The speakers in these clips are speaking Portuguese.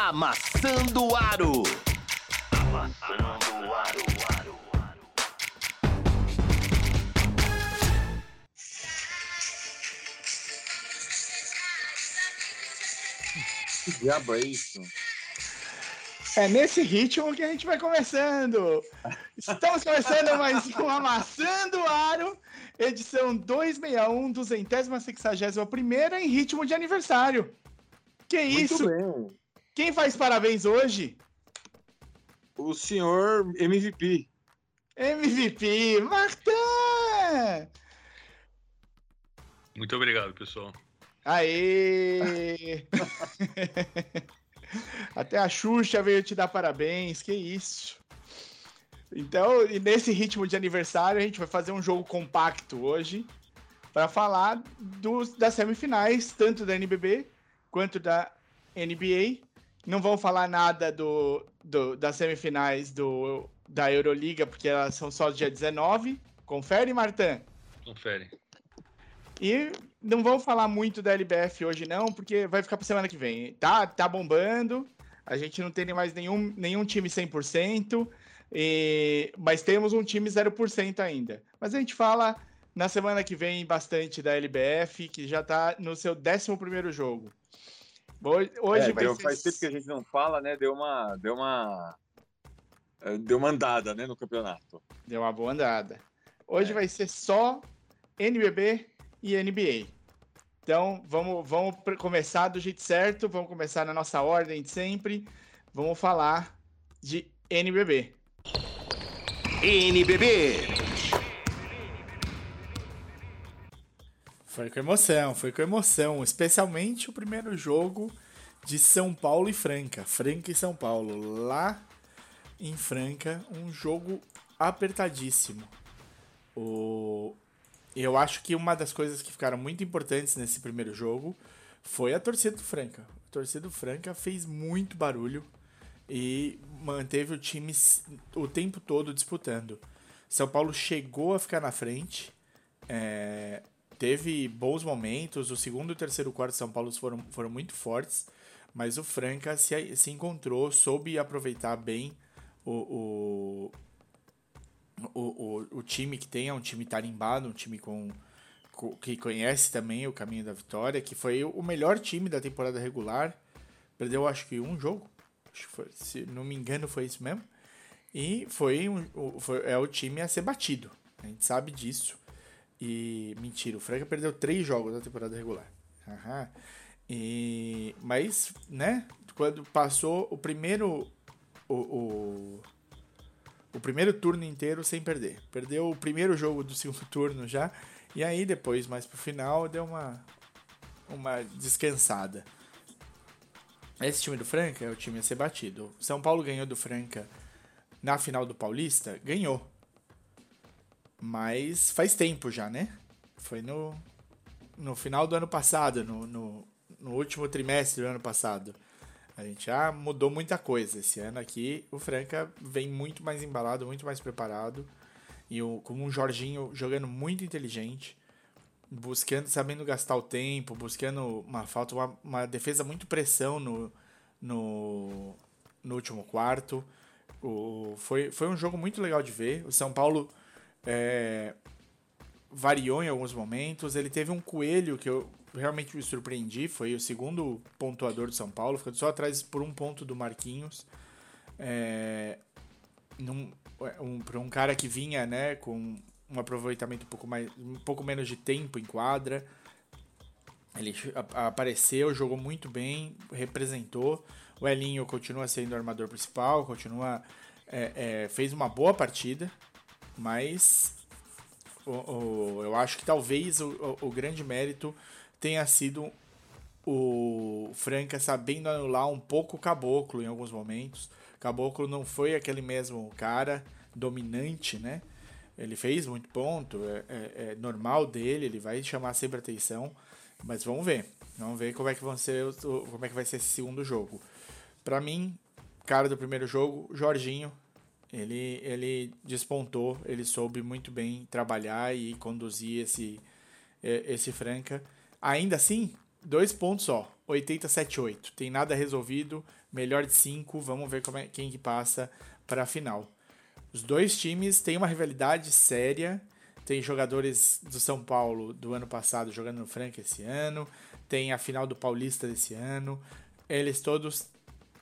Amassando o Aro. Amassando o Aro. Que diabo é isso? É nesse ritmo que a gente vai começando. Estamos começando mais um Amassando o Aro, edição 261, duzentésima sexagésima primeira em ritmo de aniversário. Que Muito isso? bem. Quem faz parabéns hoje? O senhor MVP. MVP, Martin! Muito obrigado, pessoal. Aê! Até a Xuxa veio te dar parabéns, que isso. Então, e nesse ritmo de aniversário, a gente vai fazer um jogo compacto hoje para falar dos, das semifinais, tanto da NBB quanto da NBA. Não vamos falar nada do, do- das semifinais do, da Euroliga, porque elas são só dia 19. Confere, Martã? Confere. E não vamos falar muito da LBF hoje, não, porque vai ficar para semana que vem. Tá, tá bombando. A gente não tem mais nenhum, nenhum time 100%, e, mas temos um time 0% ainda. Mas a gente fala na semana que vem bastante da LBF, que já tá no seu 11 jogo. Hoje, hoje É, vai ser. Faz tempo que a gente não fala, né? Deu uma. Deu uma. eh, Deu uma andada, né, no campeonato. Deu uma boa andada. Hoje É. vai ser só NBB e NBA. Então, vamos, vamos começar do jeito certo, vamos começar na nossa ordem de sempre. Vamos falar de NBB. NBB. Foi com emoção, foi com emoção, especialmente o primeiro jogo de São Paulo e Franca, Franca e São Paulo, lá em Franca, um jogo apertadíssimo. O... Eu acho que uma das coisas que ficaram muito importantes nesse primeiro jogo foi a torcida do Franca. A torcida do Franca fez muito barulho e manteve o time o tempo todo disputando. São Paulo chegou a ficar na frente, é, teve bons momentos. O segundo e o terceiro quarto de São Paulo foram, foram muito fortes, mas o Franca se, se encontrou, soube aproveitar bem o, o, o, o, time que tem, é um time tarimbado, um time com, com- que conhece também o caminho da vitória, que foi o melhor time da temporada regular. Perdeu acho que um jogo, se não me engano foi isso mesmo. E foi, um, foi é o time a ser batido. A gente sabe disso. E mentira, o Franca perdeu três jogos da temporada regular. Aham. E, mas, né, quando passou o primeiro o, o, o primeiro turno inteiro sem perder. Perdeu o primeiro jogo do segundo turno já. E aí depois, mais pro final, deu uma, uma descansada. Esse time do Franca é o time a ser batido. São Paulo ganhou do Franca na final do Paulista? Ganhou. Mas faz tempo já, né? Foi no, no final do ano passado, no, no, no último trimestre do ano passado. A gente já mudou muita coisa. Esse ano aqui, o Franca vem muito mais embalado, muito mais preparado. E o, com um Jorginho jogando muito inteligente, buscando, sabendo gastar o tempo, buscando uma falta, uma, uma defesa muito pressão no, no, no último quarto. O, foi, foi um jogo muito legal de ver. O São Paulo é, variou em alguns momentos. Ele teve um coelho que eu realmente me surpreendi. Foi o segundo pontuador do São Paulo, ficando só atrás por um ponto do Marquinhos. É, num, um, para um cara que vinha né, com um aproveitamento um pouco, mais, um pouco menos de tempo em quadra. Ele apareceu, jogou muito bem, representou. O Elinho continua sendo o armador principal, continua. é, é, fez uma boa partida, mas o, o- eu acho que talvez o, o- grande mérito tenha sido o Franca sabendo anular um pouco o Caboclo em alguns momentos. Caboclo não foi aquele mesmo cara dominante, né? Ele fez muito ponto, é, é- é normal dele, ele vai chamar sempre atenção, mas vamos ver. Vamos ver como é que vão ser como é que vai ser esse segundo jogo. Pra mim, cara do primeiro jogo, Jorginho, ele ele despontou, ele soube muito bem trabalhar e conduzir esse é, esse Franca. Ainda assim, dois pontos só. 87-8. Tem nada resolvido, melhor de 5, vamos ver como é, quem que passa para a final. Os dois times têm uma rivalidade séria, tem jogadores do São Paulo do ano passado jogando no Franca esse ano, tem a final do Paulista desse ano, eles todos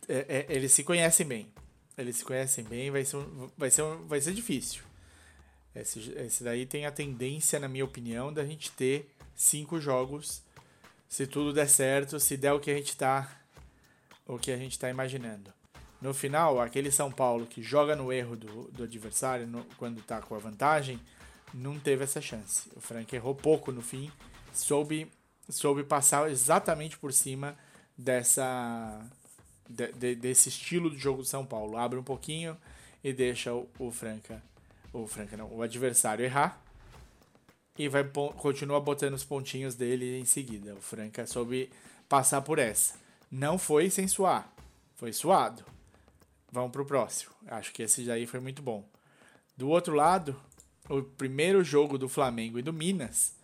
é, é, eles se conhecem bem. Eles se conhecem bem, vai ser, vai ser, vai ser difícil. Esse, esse daí tem a tendência, na minha opinião, da gente ter cinco jogos se tudo der certo, se der o que a gente tá o que a gente tá imaginando. No final, aquele São Paulo que joga no erro do, do adversário no, quando tá com a vantagem, não teve essa chance. O Frank errou pouco no fim, soube, soube passar exatamente por cima dessa de, de, desse estilo de jogo do São Paulo. Abre um pouquinho e deixa o, o Franca, o Franca não, o adversário errar e vai continua botando os pontinhos dele em seguida. O Franca soube passar por essa. Não foi sem suar, foi suado. Vamos pro próximo. Acho que esse daí foi muito bom. Do outro lado, o primeiro jogo do Flamengo e do Minas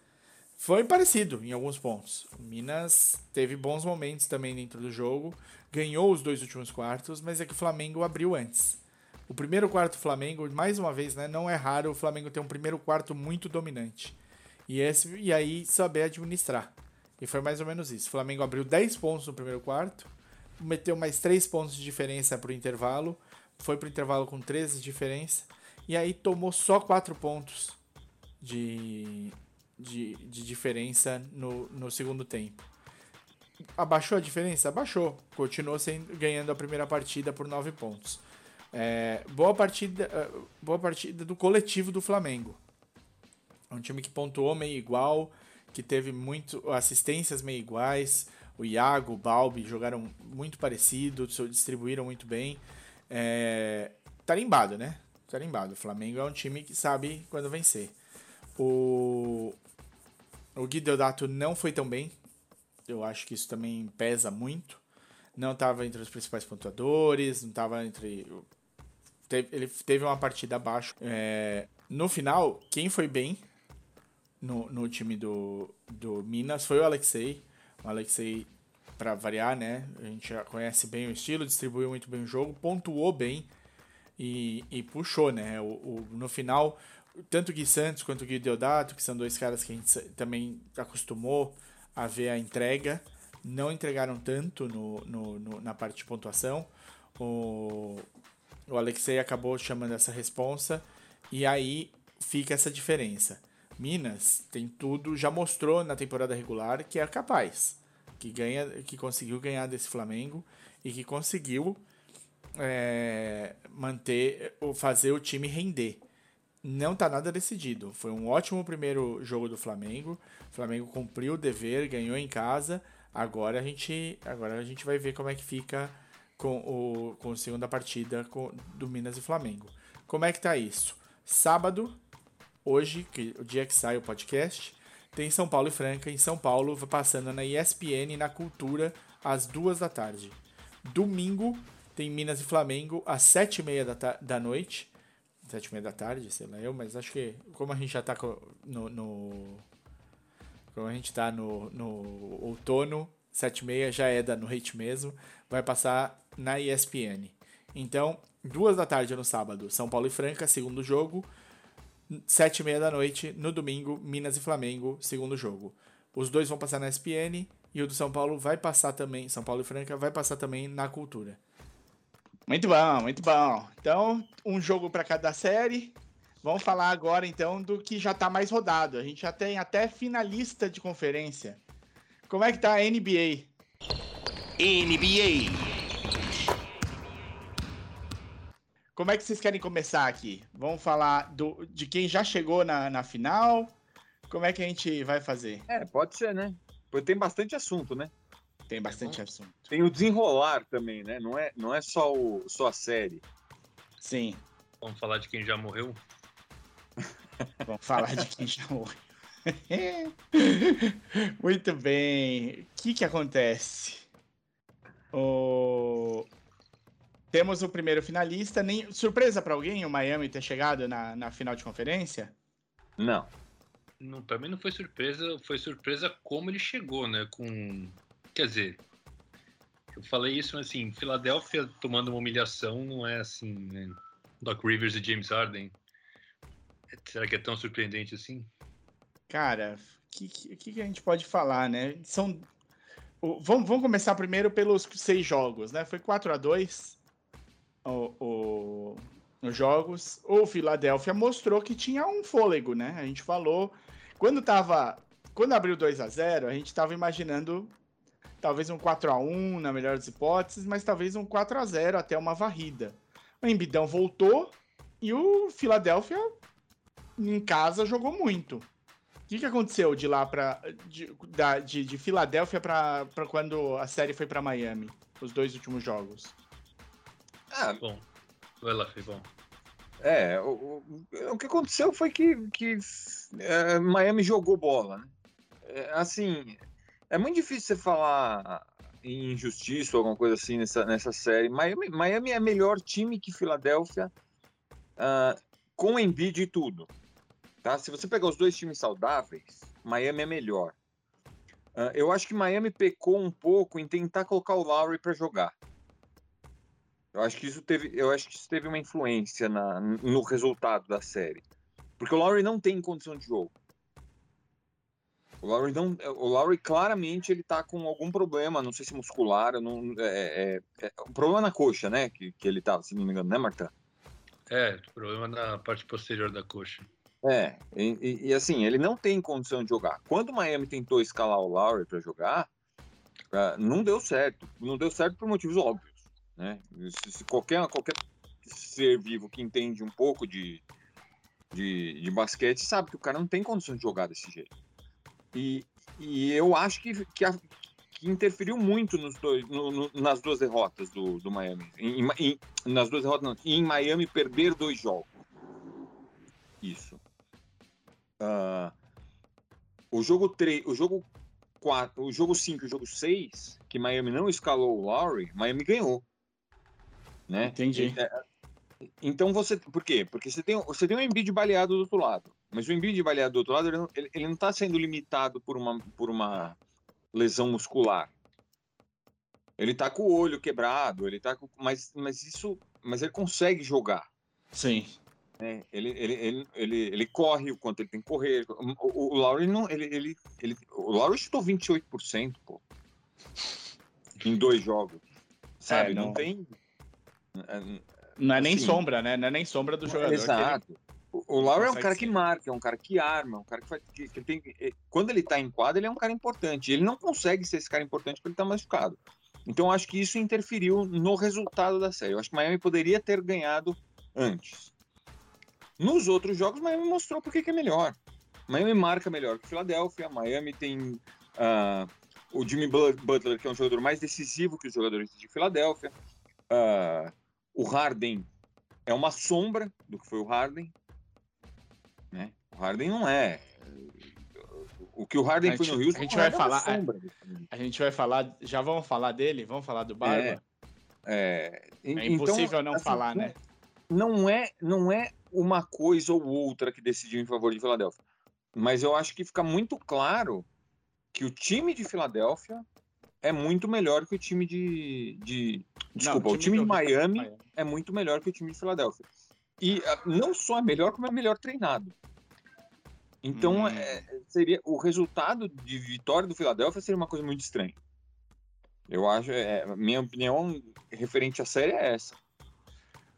foi parecido em alguns pontos. O Minas teve bons momentos também dentro do jogo, ganhou os dois últimos quartos, mas é que o Flamengo abriu antes. O primeiro quarto Flamengo, mais uma vez, né, não é raro o Flamengo ter um primeiro quarto muito dominante. E, esse, e aí saber administrar. E foi mais ou menos isso. O Flamengo abriu 10 pontos no primeiro quarto, meteu mais 3 pontos de diferença para o intervalo, foi para o intervalo com 13 de diferença, e aí tomou só 4 pontos de, de, de diferença no, no segundo tempo. Abaixou a diferença? Abaixou. Continuou sendo, ganhando a primeira partida por 9 pontos. É, boa, partida, é, boa partida do coletivo do Flamengo. É um time que pontuou meio igual, que teve muito assistências meio iguais. O Iago, o Balbi jogaram muito parecido, distribuíram muito bem. É, tarimbado, né? Tarimbado. O Flamengo é um time que sabe quando vencer. O, o Gui Deodato não foi tão bem. Eu acho que isso também pesa muito. Não estava entre os principais pontuadores, não estava entre. ele teve uma partida abaixo. É, no final, quem foi bem no, no time do, do Minas foi o Alexei. O Alexei, para variar, né? A gente já conhece bem o estilo, distribuiu muito bem o jogo, pontuou bem e, e puxou, né? O, o, no final, tanto o Gui Santos quanto o Gui Deodato, que são dois caras que a gente também acostumou a ver a entrega, não entregaram tanto no, no, no na parte de pontuação. O, o Alexei acabou chamando essa responsa e aí fica essa diferença. Minas tem tudo, já mostrou na temporada regular que é capaz, que ganha, que conseguiu ganhar desse Flamengo e que conseguiu é, manter, fazer o time render. Não está nada decidido. Foi um ótimo primeiro jogo do Flamengo. O Flamengo cumpriu o dever, ganhou em casa. Agora a gente, agora a gente vai ver como é que fica com o com a segunda partida com, do Minas e Flamengo. Como é que tá isso? Sábado, hoje, que o dia que sai o podcast, tem São Paulo e Franca. Em São Paulo, passando na ESPN na Cultura, às duas da tarde. Domingo, tem Minas e Flamengo, às sete e meia da, da noite. Sete e meia da tarde, sei lá eu, mas acho que como a gente já tá no... no como a gente tá no, no outono, sete e meia já é da noite mesmo, vai passar na ESPN. Então, duas da tarde no sábado, São Paulo e Franca, segundo jogo sete e meia da noite, no domingo, Minas e Flamengo, segundo jogo. Os dois vão passar na SPN e o do São Paulo vai passar também, São Paulo e Franca vai passar também na Cultura. Muito bom, muito bom. Então, um jogo para cada série. Vamos falar agora então do que já está mais rodado. A gente já tem até finalista de conferência. Como é que tá a NBA? NBA. Como é que vocês querem começar aqui? Vamos falar do, de quem já chegou na, na final? Como é que a gente vai fazer? É, pode ser, né? Porque tem bastante assunto, né? Tem bastante assunto. Tem o desenrolar também, né? Não é, não é só, o, só a série. Sim. Vamos falar de quem já morreu? Vamos falar de quem já morreu. Muito bem. O que que acontece? O... Temos o primeiro finalista. Nem... Surpresa para alguém o Miami ter chegado na, na final de conferência? Não. não. Também não foi surpresa. Foi surpresa como ele chegou, né? Com. Quer dizer, Eu falei isso, mas assim, Filadélfia tomando uma humilhação não é assim, né? Doc Rivers e James Harden. Será que é tão surpreendente assim? Cara, o que, que, que a gente pode falar, né? São. o- vamos, vamos começar primeiro pelos seis jogos, né? Foi 4 a 2 o, o, os jogos. O Philadelphia mostrou que tinha um fôlego, né? A gente falou. Quando tava. Quando abriu 2 a 0 a gente tava imaginando talvez um 4 a 1 na melhor das hipóteses, mas talvez um 4 a 0 até uma varrida. O Embidão voltou e o Philadelphia em casa jogou muito. O que, que aconteceu de lá para de, da- de, de Filadélfia para quando a série foi para Miami? Os dois últimos jogos. Ah, Bom, vai lá, foi bom. É, o, o, o que aconteceu foi que, que é, Miami jogou bola, né? É, assim, é muito difícil você falar em injustiça ou alguma coisa assim nessa, nessa série. Miami, Miami é melhor time que Filadélfia ah, com Embiid e tudo. Tá? Se você pegar os dois times saudáveis, Miami é melhor. Ah, eu acho que Miami pecou um pouco em tentar colocar o Lowry para jogar. Eu acho que isso teve, eu acho que isso teve uma influência na, no resultado da série. Porque o Lowry não tem condição de jogo. O Lowry, não, o Lowry claramente ele tá com algum problema, não sei se muscular, não, é, é, é, um problema na coxa, né? Que, que ele tava, se não me engano, né, Marta? É, problema na parte posterior da coxa. É, e, e- e, assim, ele não tem condição de jogar. Quando o Miami tentou escalar o Lowry para jogar, ah, não deu certo. Não deu certo por motivos óbvios. Né? Se, se qualquer, qualquer ser vivo que entende um pouco de, de, de basquete sabe que o cara não tem condição de jogar desse jeito. E, e eu acho que, que, a- que interferiu muito nos dois, no- no- nas duas derrotas do, do Miami. Em- em- nas duas derrotas, não. Em Miami perder dois jogos. Isso. Ah, o jogo 3, o jogo 4, o jogo 5 e o jogo 6, que Miami não escalou o Lowry, Miami ganhou. Né? Entendi. É, então você. Por quê? Porque você tem, você tem um Embiid baleado do outro lado. Mas o Embiid baleado do outro lado, ele não, ele, ele não tá sendo limitado por uma, por uma lesão muscular. Ele tá com o olho quebrado, ele tá com. Mas, mas isso. Mas ele consegue jogar Sim. né? Ele, ele, ele, ele, ele corre o quanto ele tem que correr. O, o, não. Ele, ele, ele, o Lowry chutou 28%, pô. Em dois jogos. Sabe? não... não- tem. Não é nem Assim, sombra, né? Não é nem sombra do jogador. ele- Exato. O o Lowry é um cara ser. que marca, é um cara que arma, é um cara que faz. Que, que tem, eh, quando ele tá em quadra, ele é um cara importante. Ele não consegue ser esse cara importante porque ele tá machucado. Então, eu acho que isso interferiu no resultado da série. Eu acho que Miami poderia ter ganhado antes. Nos outros jogos, Miami mostrou por que é melhor. Miami marca melhor que Filadélfia. Miami tem ah, o Jimmy Bu- Butler, que é um jogador mais decisivo que os jogadores de Filadélfia. Ah, o Harden é uma sombra do que foi o Harden. Né? O Harden não é. O que o Harden A foi gente- no Rio, a gente vai falar- sombra. A gente vai falar. Já vamos falar dele? Vamos falar do Barba? É, e- É, então, impossível não assim, falar, né? não é não é uma coisa ou outra que decidiu em favor de Filadélfia. Mas eu acho que fica muito claro que o time de Filadélfia é muito melhor que o time de. de- desculpa, o time de do- Miami é muito melhor que o time de Filadélfia. E ah, não só é melhor, como é melhor treinado. Então, Hum. é, seria o resultado de vitória do Filadélfia seria uma coisa muito estranha. Eu acho, é, minha opinião referente à série é essa.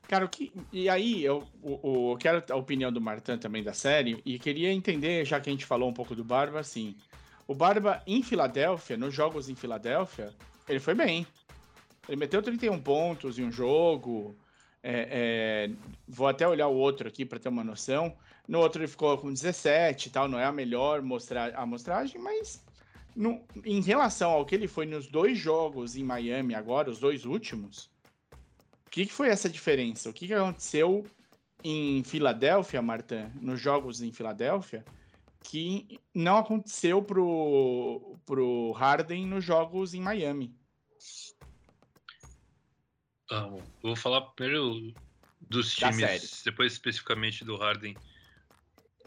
Cara, o que. E aí, eu, o, o- eu quero a opinião do Martin também da série, e queria entender, já que a gente falou um pouco do Barba, assim. O Barba em Filadélfia, nos jogos em Filadélfia, ele foi bem. Ele meteu 31 pontos em um jogo. é, é, vou até olhar o outro aqui para ter uma noção. No outro ele ficou com 17 e tal, não é a melhor mostra amostragem, mas no- em relação ao que ele foi nos dois jogos em Miami agora, os dois últimos, o que, que foi essa diferença? O que, que aconteceu em Filadélfia, Marta, nos jogos em Filadélfia, que não aconteceu pro, pro Harden nos jogos em Miami? Ah, bom, eu vou falar primeiro dos Da times, série. depois especificamente do Harden.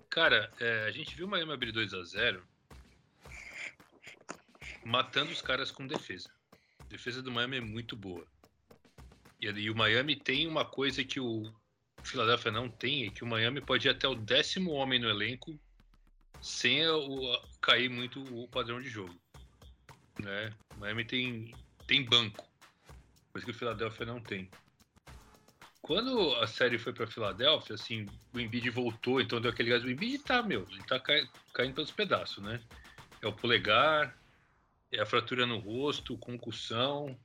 Cara, é, a gente viu o Miami abrir 2 a 0 matando os caras com defesa. A defesa do Miami é muito boa. E, e o Miami tem uma coisa que o Philadelphia não tem, é que o Miami pode ir até o décimo homem no elenco sem o, cair muito o padrão de jogo. Né? O Miami tem, tem banco, coisa que o Philadelphia não tem. Quando a série foi para Filadélfia, assim, o Embiid voltou, então deu aquele gás. O Embiid tá, meu, ele tá cai, caindo pelos pedaços, né? É o polegar, é a fratura no rosto, concussão,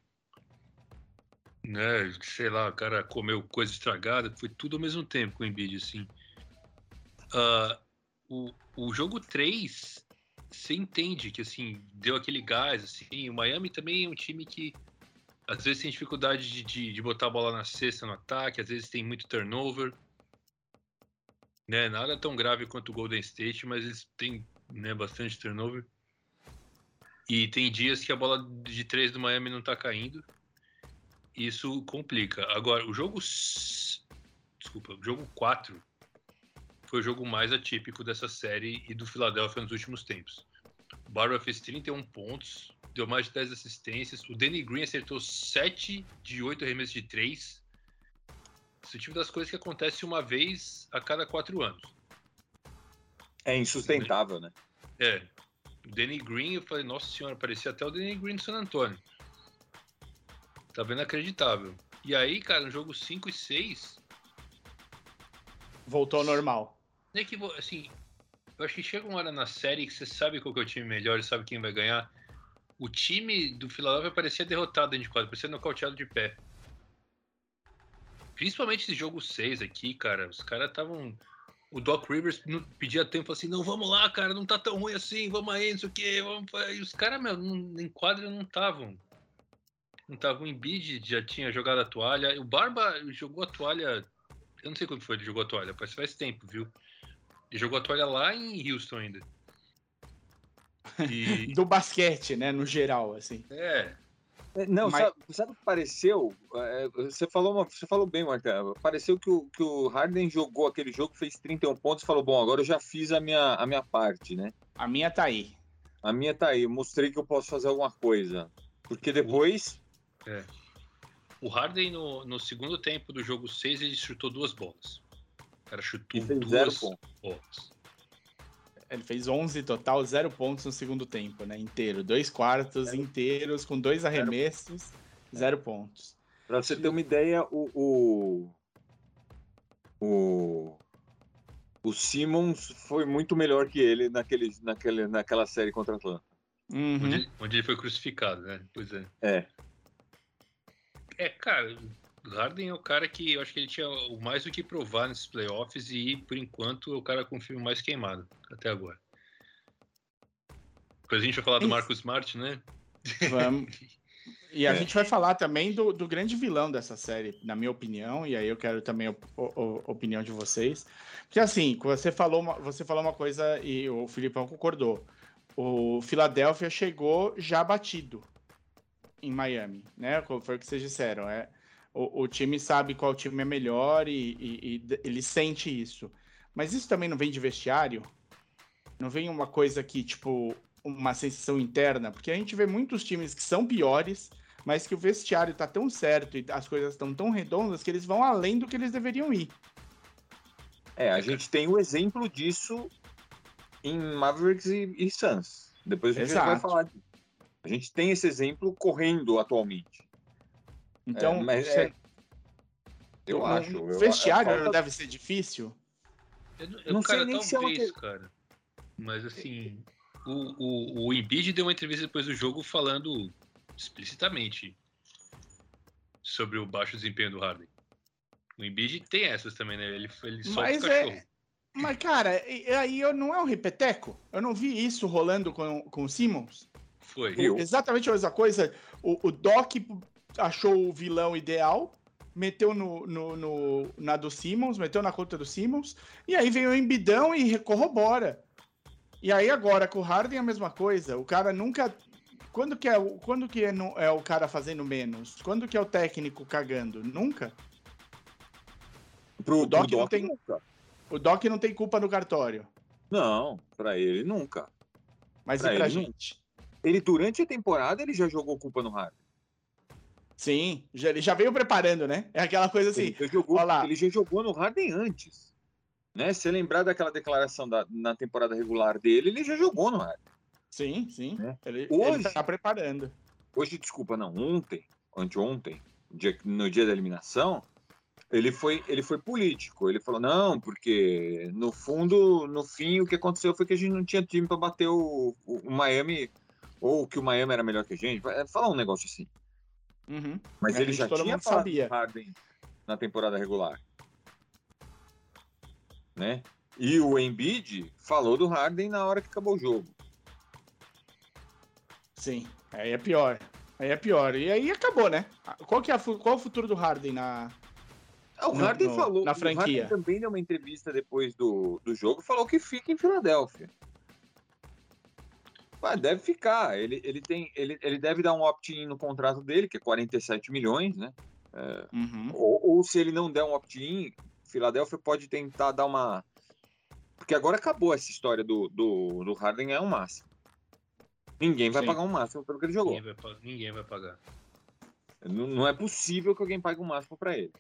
né? Sei lá, o cara comeu coisa estragada, foi tudo ao mesmo tempo com o Embiid, assim. Uh, o, o jogo 3, você entende que, assim, deu aquele gás, assim. O Miami também é um time que às vezes tem dificuldade de, de, de, botar a bola na cesta no ataque, às vezes tem muito turnover. Né? Nada tão grave quanto o Golden State, mas eles têm né, bastante turnover. E tem dias que a bola de três do Miami não tá caindo. Isso complica. Agora, o jogo. Desculpa, o jogo 4 foi o jogo mais atípico dessa série e do Philadelphia nos últimos tempos. O Barba fez 31 pontos, deu mais de 10 assistências. O Danny Green acertou 7 de 8 arremessos de 3. Esse tipo das coisas que acontece uma vez a cada 4 anos. É insustentável, né? É. O Danny Green, eu falei, nossa senhora, parecia até o Danny Green do San Antonio. Tava inacreditável. E aí, cara, no jogo 5 e 6. Voltou ao normal. É que, assim, eu acho que chega uma hora na série que você sabe qual que é o time melhor e sabe quem vai ganhar o time do Philadelphia parecia derrotado dentro de quadra, parecia nocauteado de pé. Principalmente esse jogo 6 aqui, cara. Os caras estavam. O Doc Rivers pedia tempo assim: não, vamos lá, cara, não tá tão ruim assim, vamos aí, não sei o quê. Vamos... E os caras, meu, em quadra não estavam. Não estavam. O Embiid já tinha jogado a toalha. O Barba jogou a toalha. Eu não sei quando foi ele jogou a toalha, parece faz tempo, viu? Ele jogou a toalha lá em Houston ainda. E... do basquete, né? No geral, assim. É. é não, Mas... sabe, sabe o que pareceu? É, você, falou uma, você falou bem, Marcelo. Pareceu que o, que o Harden jogou aquele jogo, fez 31 pontos e falou: Bom, agora eu já fiz a minha, a minha parte, né? A minha tá aí. A minha tá aí. Eu mostrei que eu posso fazer alguma coisa. Porque depois. É. O Harden, no, no segundo tempo do jogo 6, ele chutou duas bolas. O cara chutou duas bolas. Ele fez 11 total, zero pontos no segundo tempo, né? Inteiro. Dois quartos zero. inteiros, com dois arremessos, zero, zero pontos. Pra você ter uma ideia, o. O, o, o Simmons foi muito melhor que ele naquele, naquele, naquela série contra a Atlanta. Uhum. Onde, onde, ele foi crucificado, né? Pois é. É. É, cara, Harden é o cara que eu acho que ele tinha mais do que provar nesses playoffs e, por enquanto, é o cara com o filme mais queimado até agora. Depois a gente vai falar do Marcos Smart, né? Vamos. E a é. gente vai falar também do, do, grande vilão dessa série, na minha opinião, e aí eu quero também a, opinião de vocês. Porque assim, você falou, uma, você falou uma coisa e o Filipão concordou. O Philadelphia chegou já batido em Miami, né? Foi o que vocês disseram. É, o, o time sabe qual time é melhor e, e, e, ele sente isso. Mas isso também não vem de vestiário? Não vem uma coisa que, tipo, uma sensação interna? Porque a gente vê muitos times que são piores, mas que o vestiário tá tão certo e as coisas estão tão redondas que eles vão além do que eles deveriam ir. É, a gente tem o exemplo disso em Mavericks e, e Suns. Depois a gente vai falar. A gente tem esse exemplo correndo atualmente. Então, é, mas é, eu no, acho. O vestiário falta... não deve ser difícil? Eu, eu não cara, sei nem se é uma... cara. Mas assim, o, o, o Embiid deu uma entrevista depois do jogo falando explicitamente sobre o baixo desempenho do Harden. O Embiid tem essas também, né? Ele, ele solta mas o cachorro. É... Mas, cara, aí eu não é um repeteco? Eu não vi isso rolando com, com o Simmons? Foi. O, exatamente a mesma coisa. O, o Doc achou o vilão ideal, meteu no, no, no, na do Simmons, meteu na conta do Simmons, e aí vem o Embidão e corrobora. E aí agora com o Harden é a mesma coisa. O cara nunca. Quando que é, quando que é, é o cara fazendo menos? Quando que é o técnico cagando? Nunca. Pro, o Doc, pro não tem. Nunca. O Doc não tem culpa no cartório. Não, para ele nunca. Mas pra e pra gente? Ele, durante a temporada, ele já jogou culpa no Harden. Sim, já- ele já veio preparando, né? É aquela coisa assim. ele, já jogou, ele já jogou no Harden antes. Né? Se você lembrar daquela declaração da, na temporada regular dele, ele já jogou no Harden. Sim, sim. É. Ele, Hoje- ele tá preparando. Hoje, desculpa, não, ontem, anteontem, dia- no dia da eliminação, ele foi, ele foi político. Ele falou, não, porque no fundo, no fim, o que aconteceu foi que a gente não tinha time para bater o, o, o Miami, ou que o Miami era melhor que a gente. Falar um negócio assim. Uhum. Mas É, ele já tinha falado Harden na temporada regular. Né? E o Embiid falou do Harden na hora que acabou o jogo. Sim, aí é pior. Aí é pior. E aí acabou, né? Qual, que é a qual é o futuro do Harden na. Ah, o No- Harden no- falou. na O Harden franquia. também deu uma entrevista depois do, do jogo falou que fica em Filadélfia. Ah, deve ficar. Ele, ele, tem, ele, ele deve dar um opt-in no contrato dele, que é 47 milhões, né? Uhum. Ou, ou se ele não der um opt-in, Filadélfia pode tentar dar uma. Porque agora acabou essa história do, do, do Harden ganhar um máximo. Ninguém vai Sim. pagar um máximo pelo que ele jogou. Ninguém vai, ninguém vai pagar. Não, não é possível que alguém pague um máximo para ele.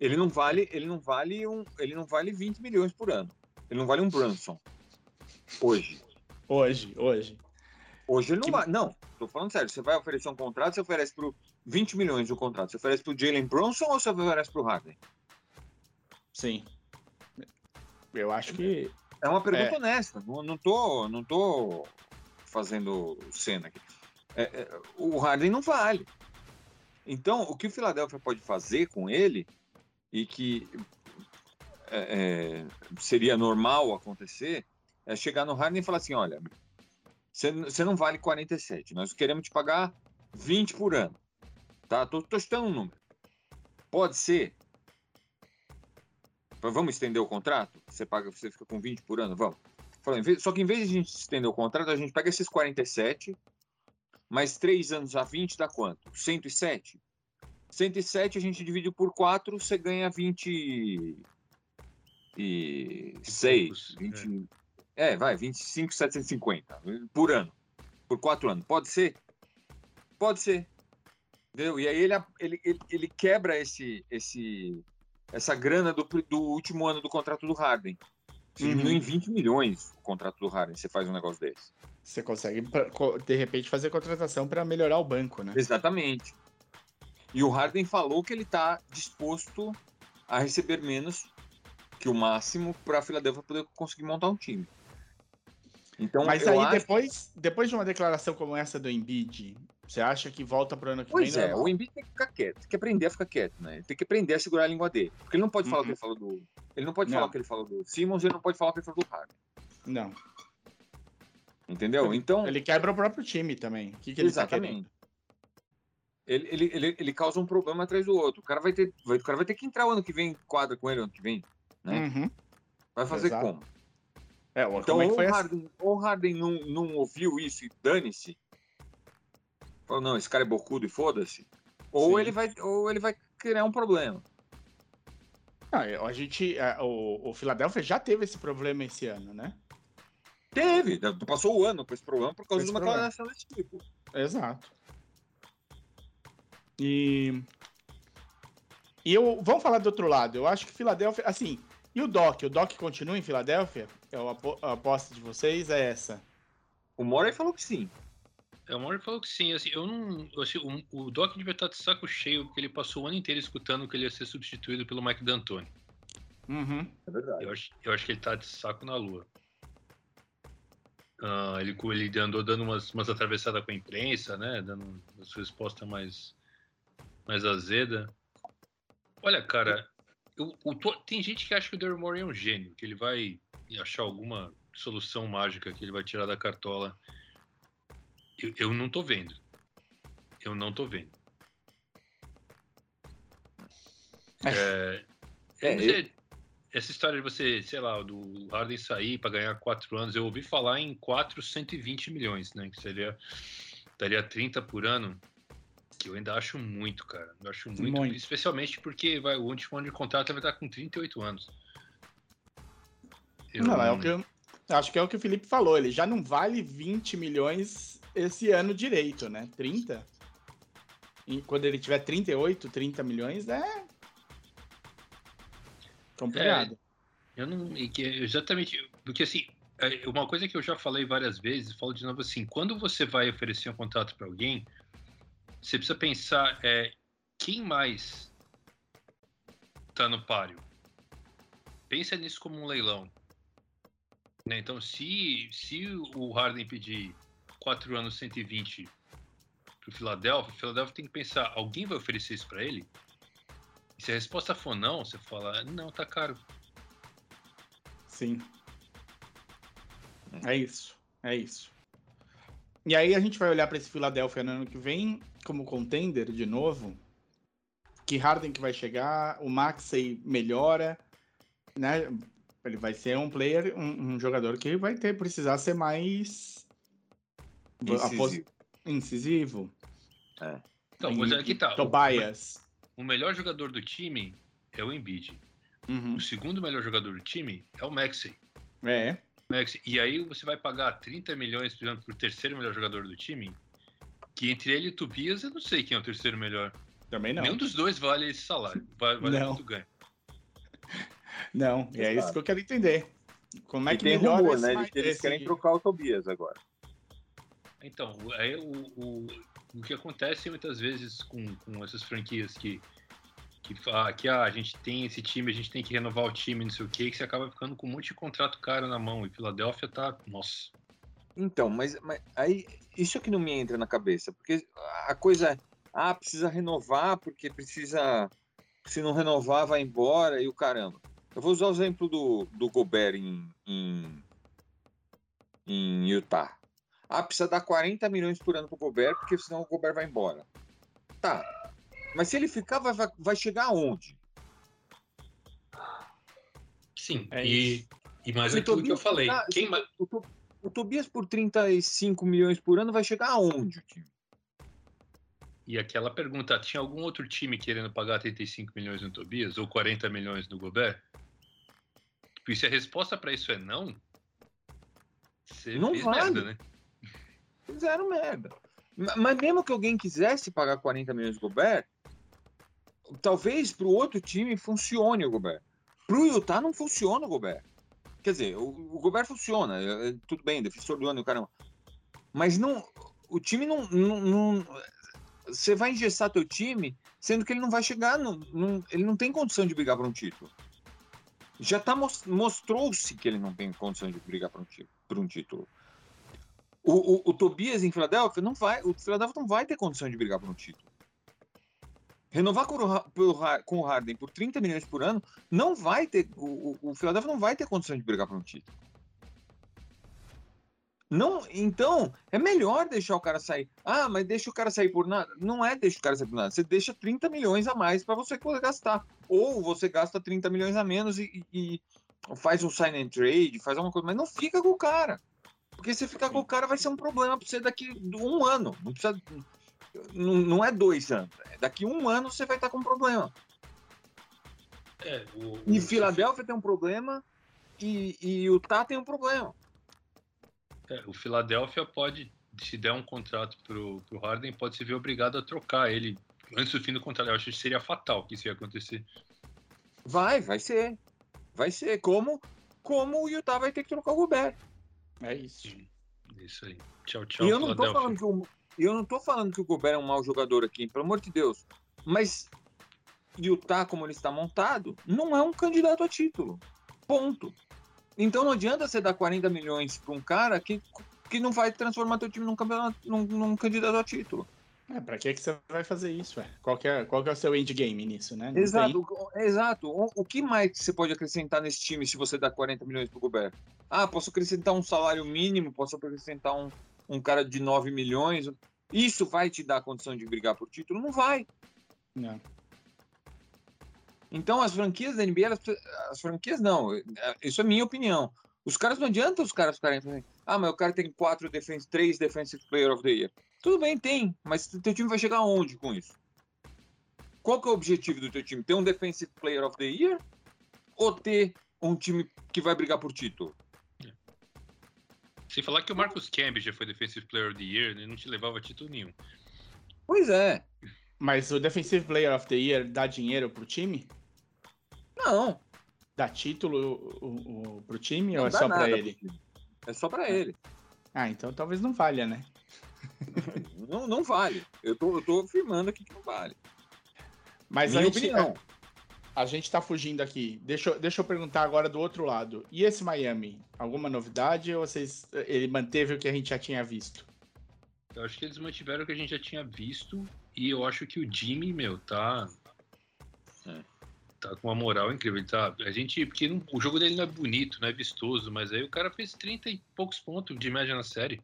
Ele não vale, ele não vale um, ele não vale 20 milhões por ano. Ele não vale um Brunson. Hoje. Hoje, hoje. Hoje ele não Que- vale. Não, tô falando sério. Você vai oferecer um contrato, você oferece pro 20 milhões do contrato. Você oferece pro Jalen Brunson ou você oferece pro Harden? Sim. Eu acho que. É uma pergunta É. honesta. Não, não tô, não tô fazendo cena aqui. É, é, o Harden não vale. Então, o que o Philadelphia pode fazer com ele e que é, é, seria normal acontecer é chegar no Harden e falar assim, olha, você não vale 47, nós queremos te pagar 20 por ano. Tá? Tô, tô chutando um número. Pode ser. Vamos estender o contrato? Você paga, você fica com 20 por ano? Vamos. Só que em vez de a gente estender o contrato, a gente pega esses 47, mais 3 anos a 20 dá quanto? 107? 107 a gente divide por 4, você ganha 20 e 6, poucos, 20, é. Vai, 25, 750 por ano, por 4 anos. Pode ser? Pode ser. Entendeu? E aí ele, ele, ele, ele quebra esse, esse, essa grana do, do último ano do contrato do Harden. Você Uhum. diminui em 20 milhões o contrato do Harden, você faz um negócio desse. Você consegue, de repente, fazer contratação para melhorar o banco, né? Exatamente. E o Harden falou que ele está disposto a receber menos que o máximo para a Filadélfia poder conseguir montar um time. Então, Mas aí acho... depois, depois de uma declaração como essa do Embiid, você acha que volta pro ano que Pois vem? é, normal? o Embiid tem que ficar quieto, tem que aprender a ficar quieto, né? Tem que aprender a segurar a língua dele. Porque ele não pode falar o que Uhum. ele falou do. Ele não pode Não. falar o que ele falou do Simmons, ele não pode falar o que ele falou do Harden. Não. Entendeu? Ele- Então. Ele quebra o próprio time também. O que, que ele tá querendo? Exatamente. Ele, ele, ele, ele causa um problema atrás do outro. O cara vai ter, vai, o cara vai ter que entrar o ano que vem em quadra com ele ano que vem. né? Uhum. Vai fazer Exato. como? É, o- Então, é? Harden, ou Harden não, não ouviu isso e dane-se. Falou, não, esse cara é bocudo e foda-se. Ou Sim. ele, vai, ou ele vai criar um problema. Ah, a gente, é, o, o Philadelphia já teve esse problema esse ano, né? Teve, passou o ano com esse problema por causa de uma problema. declaração desse tipo. Exato. E. E eu, vamos falar do outro lado. Eu acho que Filadélfia, assim, e o Doc? O Doc continua em Filadélfia? É a apo- a aposta de vocês é essa. O Morey falou que sim. É, o Mauro falou que sim. Assim, eu não. Assim, o, o Doc devia estar de saco cheio, porque ele passou o ano inteiro escutando que ele ia ser substituído pelo Mike D'Antoni. Uhum. É verdade. Eu acho, eu acho que ele tá de saco na lua. Ah, ele, ele andou dando umas, umas atravessadas com a imprensa, né? Dando uma resposta mais, mais azeda. Olha, cara, eu- o to- tem gente que acha que o Daryl Morey é um gênio, que ele vai achar alguma solução mágica que ele vai tirar da cartola. Eu, eu não tô vendo. Eu não tô vendo. É, É, eu não sei, essa história de você, sei lá, do Harden sair para ganhar quatro anos, eu ouvi falar em 420 milhões, né? Que seria daria 30 por ano, que eu ainda acho muito, cara. Eu acho muito, Muito. especialmente porque vai, o último ano de contrato vai estar com 38 anos. Eu Não, é o que eu, acho que é o que o Felipe falou. Ele já não vale 20 milhões esse ano direito, né? 30? em- quando ele tiver 38, 30 milhões, é. Complicado. Eu não. e que- Exatamente. Porque assim, é, uma coisa que eu já falei várias vezes, falo de novo assim, quando você vai oferecer um contrato para alguém, você precisa pensar é, quem mais tá no páreo. Pensa nisso como um leilão. Né? Então, se, se o Harden pedir 4 anos 120 pro Philadelphia, o Philadelphia tem que pensar, alguém vai oferecer isso para ele? E se a resposta for não, você fala, não, tá caro. Sim. É isso. É isso. E aí a gente vai olhar para esse Philadelphia no ano que vem como contender de novo. Que Harden que vai chegar, o Maxey melhora, né? Ele vai ser um player, um, um jogador que vai ter precisar ser mais Incisivo. incisivo. Então, mas aqui tá. O, Tobias. o melhor jogador do time é o Embiid. Uhum. O segundo melhor jogador do time é o Maxey. É. Maxey. E aí você vai pagar 30 milhões, por exemplo, pro terceiro melhor jogador do time, que entre ele e o Tobias, eu não sei quem é o terceiro melhor. Também não. Nenhum dos dois vale esse salário. Vale, vale Não. quanto ganha. Não, e é isso Exato. que eu quero entender. Como é e que tem rumor, né? eles esse- querem trocar o Tobias agora. Então, aí o, o, o que acontece muitas vezes com, com essas franquias que, que, que ah, a gente tem esse time, a gente tem que renovar o time, não sei o quê, que você acaba ficando com um monte de contrato caro na mão. E Filadélfia tá. Nossa. Então, mas, mas aí isso é que não me entra na cabeça, porque a coisa é, ah, precisa renovar, porque precisa, se não renovar, vai embora e o caramba. Eu vou usar o exemplo do, do Gobert em, em, em Utah. Ah, precisa dar 40 milhões por ano pro Gobert, porque senão o Gobert vai embora. Tá. Mas se ele ficar, vai, vai, vai chegar aonde? Sim, É e, e mais aquilo que eu falei. ficar- Quem ma- o, To- o Tobias por 35 milhões por ano vai chegar aonde, o time? E aquela pergunta, tinha algum outro time querendo pagar 35 milhões no Tobias ou 40 milhões no Gobert? E se a resposta para isso é não, você Não fez vale. merda, né? Fizeram merda. Ma- Mas mesmo que alguém quisesse pagar 40 milhões do Gobert, talvez para o outro time funcione o Gobert. Para o Utah não funciona o Gobert. Quer dizer, o, o Gobert funciona, é- é tudo bem, defensor do ano o caramba. Mas não, o time não, não- não- Você vai engessar teu time, sendo que ele não vai chegar, no- não- ele não tem condição de brigar por um título. Já tá, mos- mostrou-se que ele não tem condição de brigar por um, por um título. O, o, o Tobias em Filadélfia não vai, o Filadélfia não vai ter condição de brigar por um título. Renovar com o, com o Harden por 30 milhões por ano não vai ter, o, o, Philadelphia não vai ter condição de brigar por um título. Não, então é melhor deixar o cara sair. Ah, mas deixa o cara sair por nada. Não é deixa o cara sair por nada. Você deixa 30 milhões a mais para você poder gastar. Ou você gasta 30 milhões a menos e, e- faz um sign and trade, faz alguma coisa, mas não fica com o cara. Porque se ficar com o cara vai ser um problema para você daqui de um ano. Não, precisa, não, não é dois anos. É daqui um ano você vai estar com um problema. É, o, E o- Filadélfia tem um problema e, e Utah tem um problema. é, o Philadelphia pode, se der um contrato pro, pro Harden, pode se ver obrigado a trocar ele antes do fim do contrato. Eu acho que seria fatal que isso ia acontecer. Vai, vai ser. Vai ser. Como, como o Utah vai ter que trocar o Gobert. É isso. Isso aí. Tchau, tchau, e eu não, tô falando que o, eu não tô falando que o Gobert é um mau jogador aqui, pelo amor de Deus. Mas Utah, como ele está montado, não é um candidato a título. Ponto. Então não adianta você dar 40 milhões para um cara que, que não vai transformar teu time num, campeonato, num, num candidato a título. É, pra que, que você vai fazer isso? Ué? Qual, que é, qual que é o seu endgame nisso, né? Não Exato, o- exato. O, o que mais você pode acrescentar nesse time se você dá 40 milhões pro Gobert? Ah, posso acrescentar um salário mínimo, posso acrescentar um, um cara de 9 milhões. Isso vai te dar condição de brigar por título? Não vai. Não. Então as franquias da NBA, precisam- as franquias não, isso é minha opinião. Os caras não adianta os caras ficarem assim, ah, mas o cara tem quatro defense, três defensive player of the year. Tudo bem, tem, mas teu time vai chegar aonde com isso? Qual que é o objetivo do teu time? Ter um defensive player of the year ou ter um time que vai brigar por título? Sem falar que o Marcus Camby já foi Defensive Player of the Year, ele não te levava título nenhum. Pois é. Mas o Defensive Player of the Year dá dinheiro pro time? Não, Dá título o, o, pro time não ou é só pra ele? É só pra ele. Ah, então talvez não valha, né? Não, não vale. Eu tô, eu tô afirmando aqui que não vale. Mas Minha a gente, opinião. A gente tá fugindo aqui. Deixa, eu- deixa eu perguntar agora do outro lado. E esse Miami? Alguma novidade ou vocês, ele manteve o que a gente já tinha visto? Eu acho que eles mantiveram o que a gente já tinha visto. E eu acho que o Jimmy, meu, tá. É. Tá com uma moral incrível. Ele tá, a gente. Porque não- o jogo dele não é bonito, não é vistoso, mas aí o cara fez 30 e poucos pontos de média na série.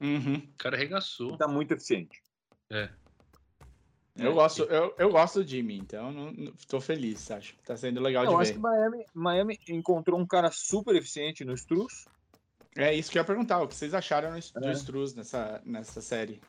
Uhum. O cara arregaçou. Tá muito eficiente. É. Eu, gosto, eu, eu gosto do Jimmy, então não, não- tô feliz, acho. Tá sendo legal Eu de acho ver. que Miami, Miami encontrou um cara super eficiente no Struz. É isso que eu ia perguntar, o que vocês acharam no- do É. Struz nessa, nessa série?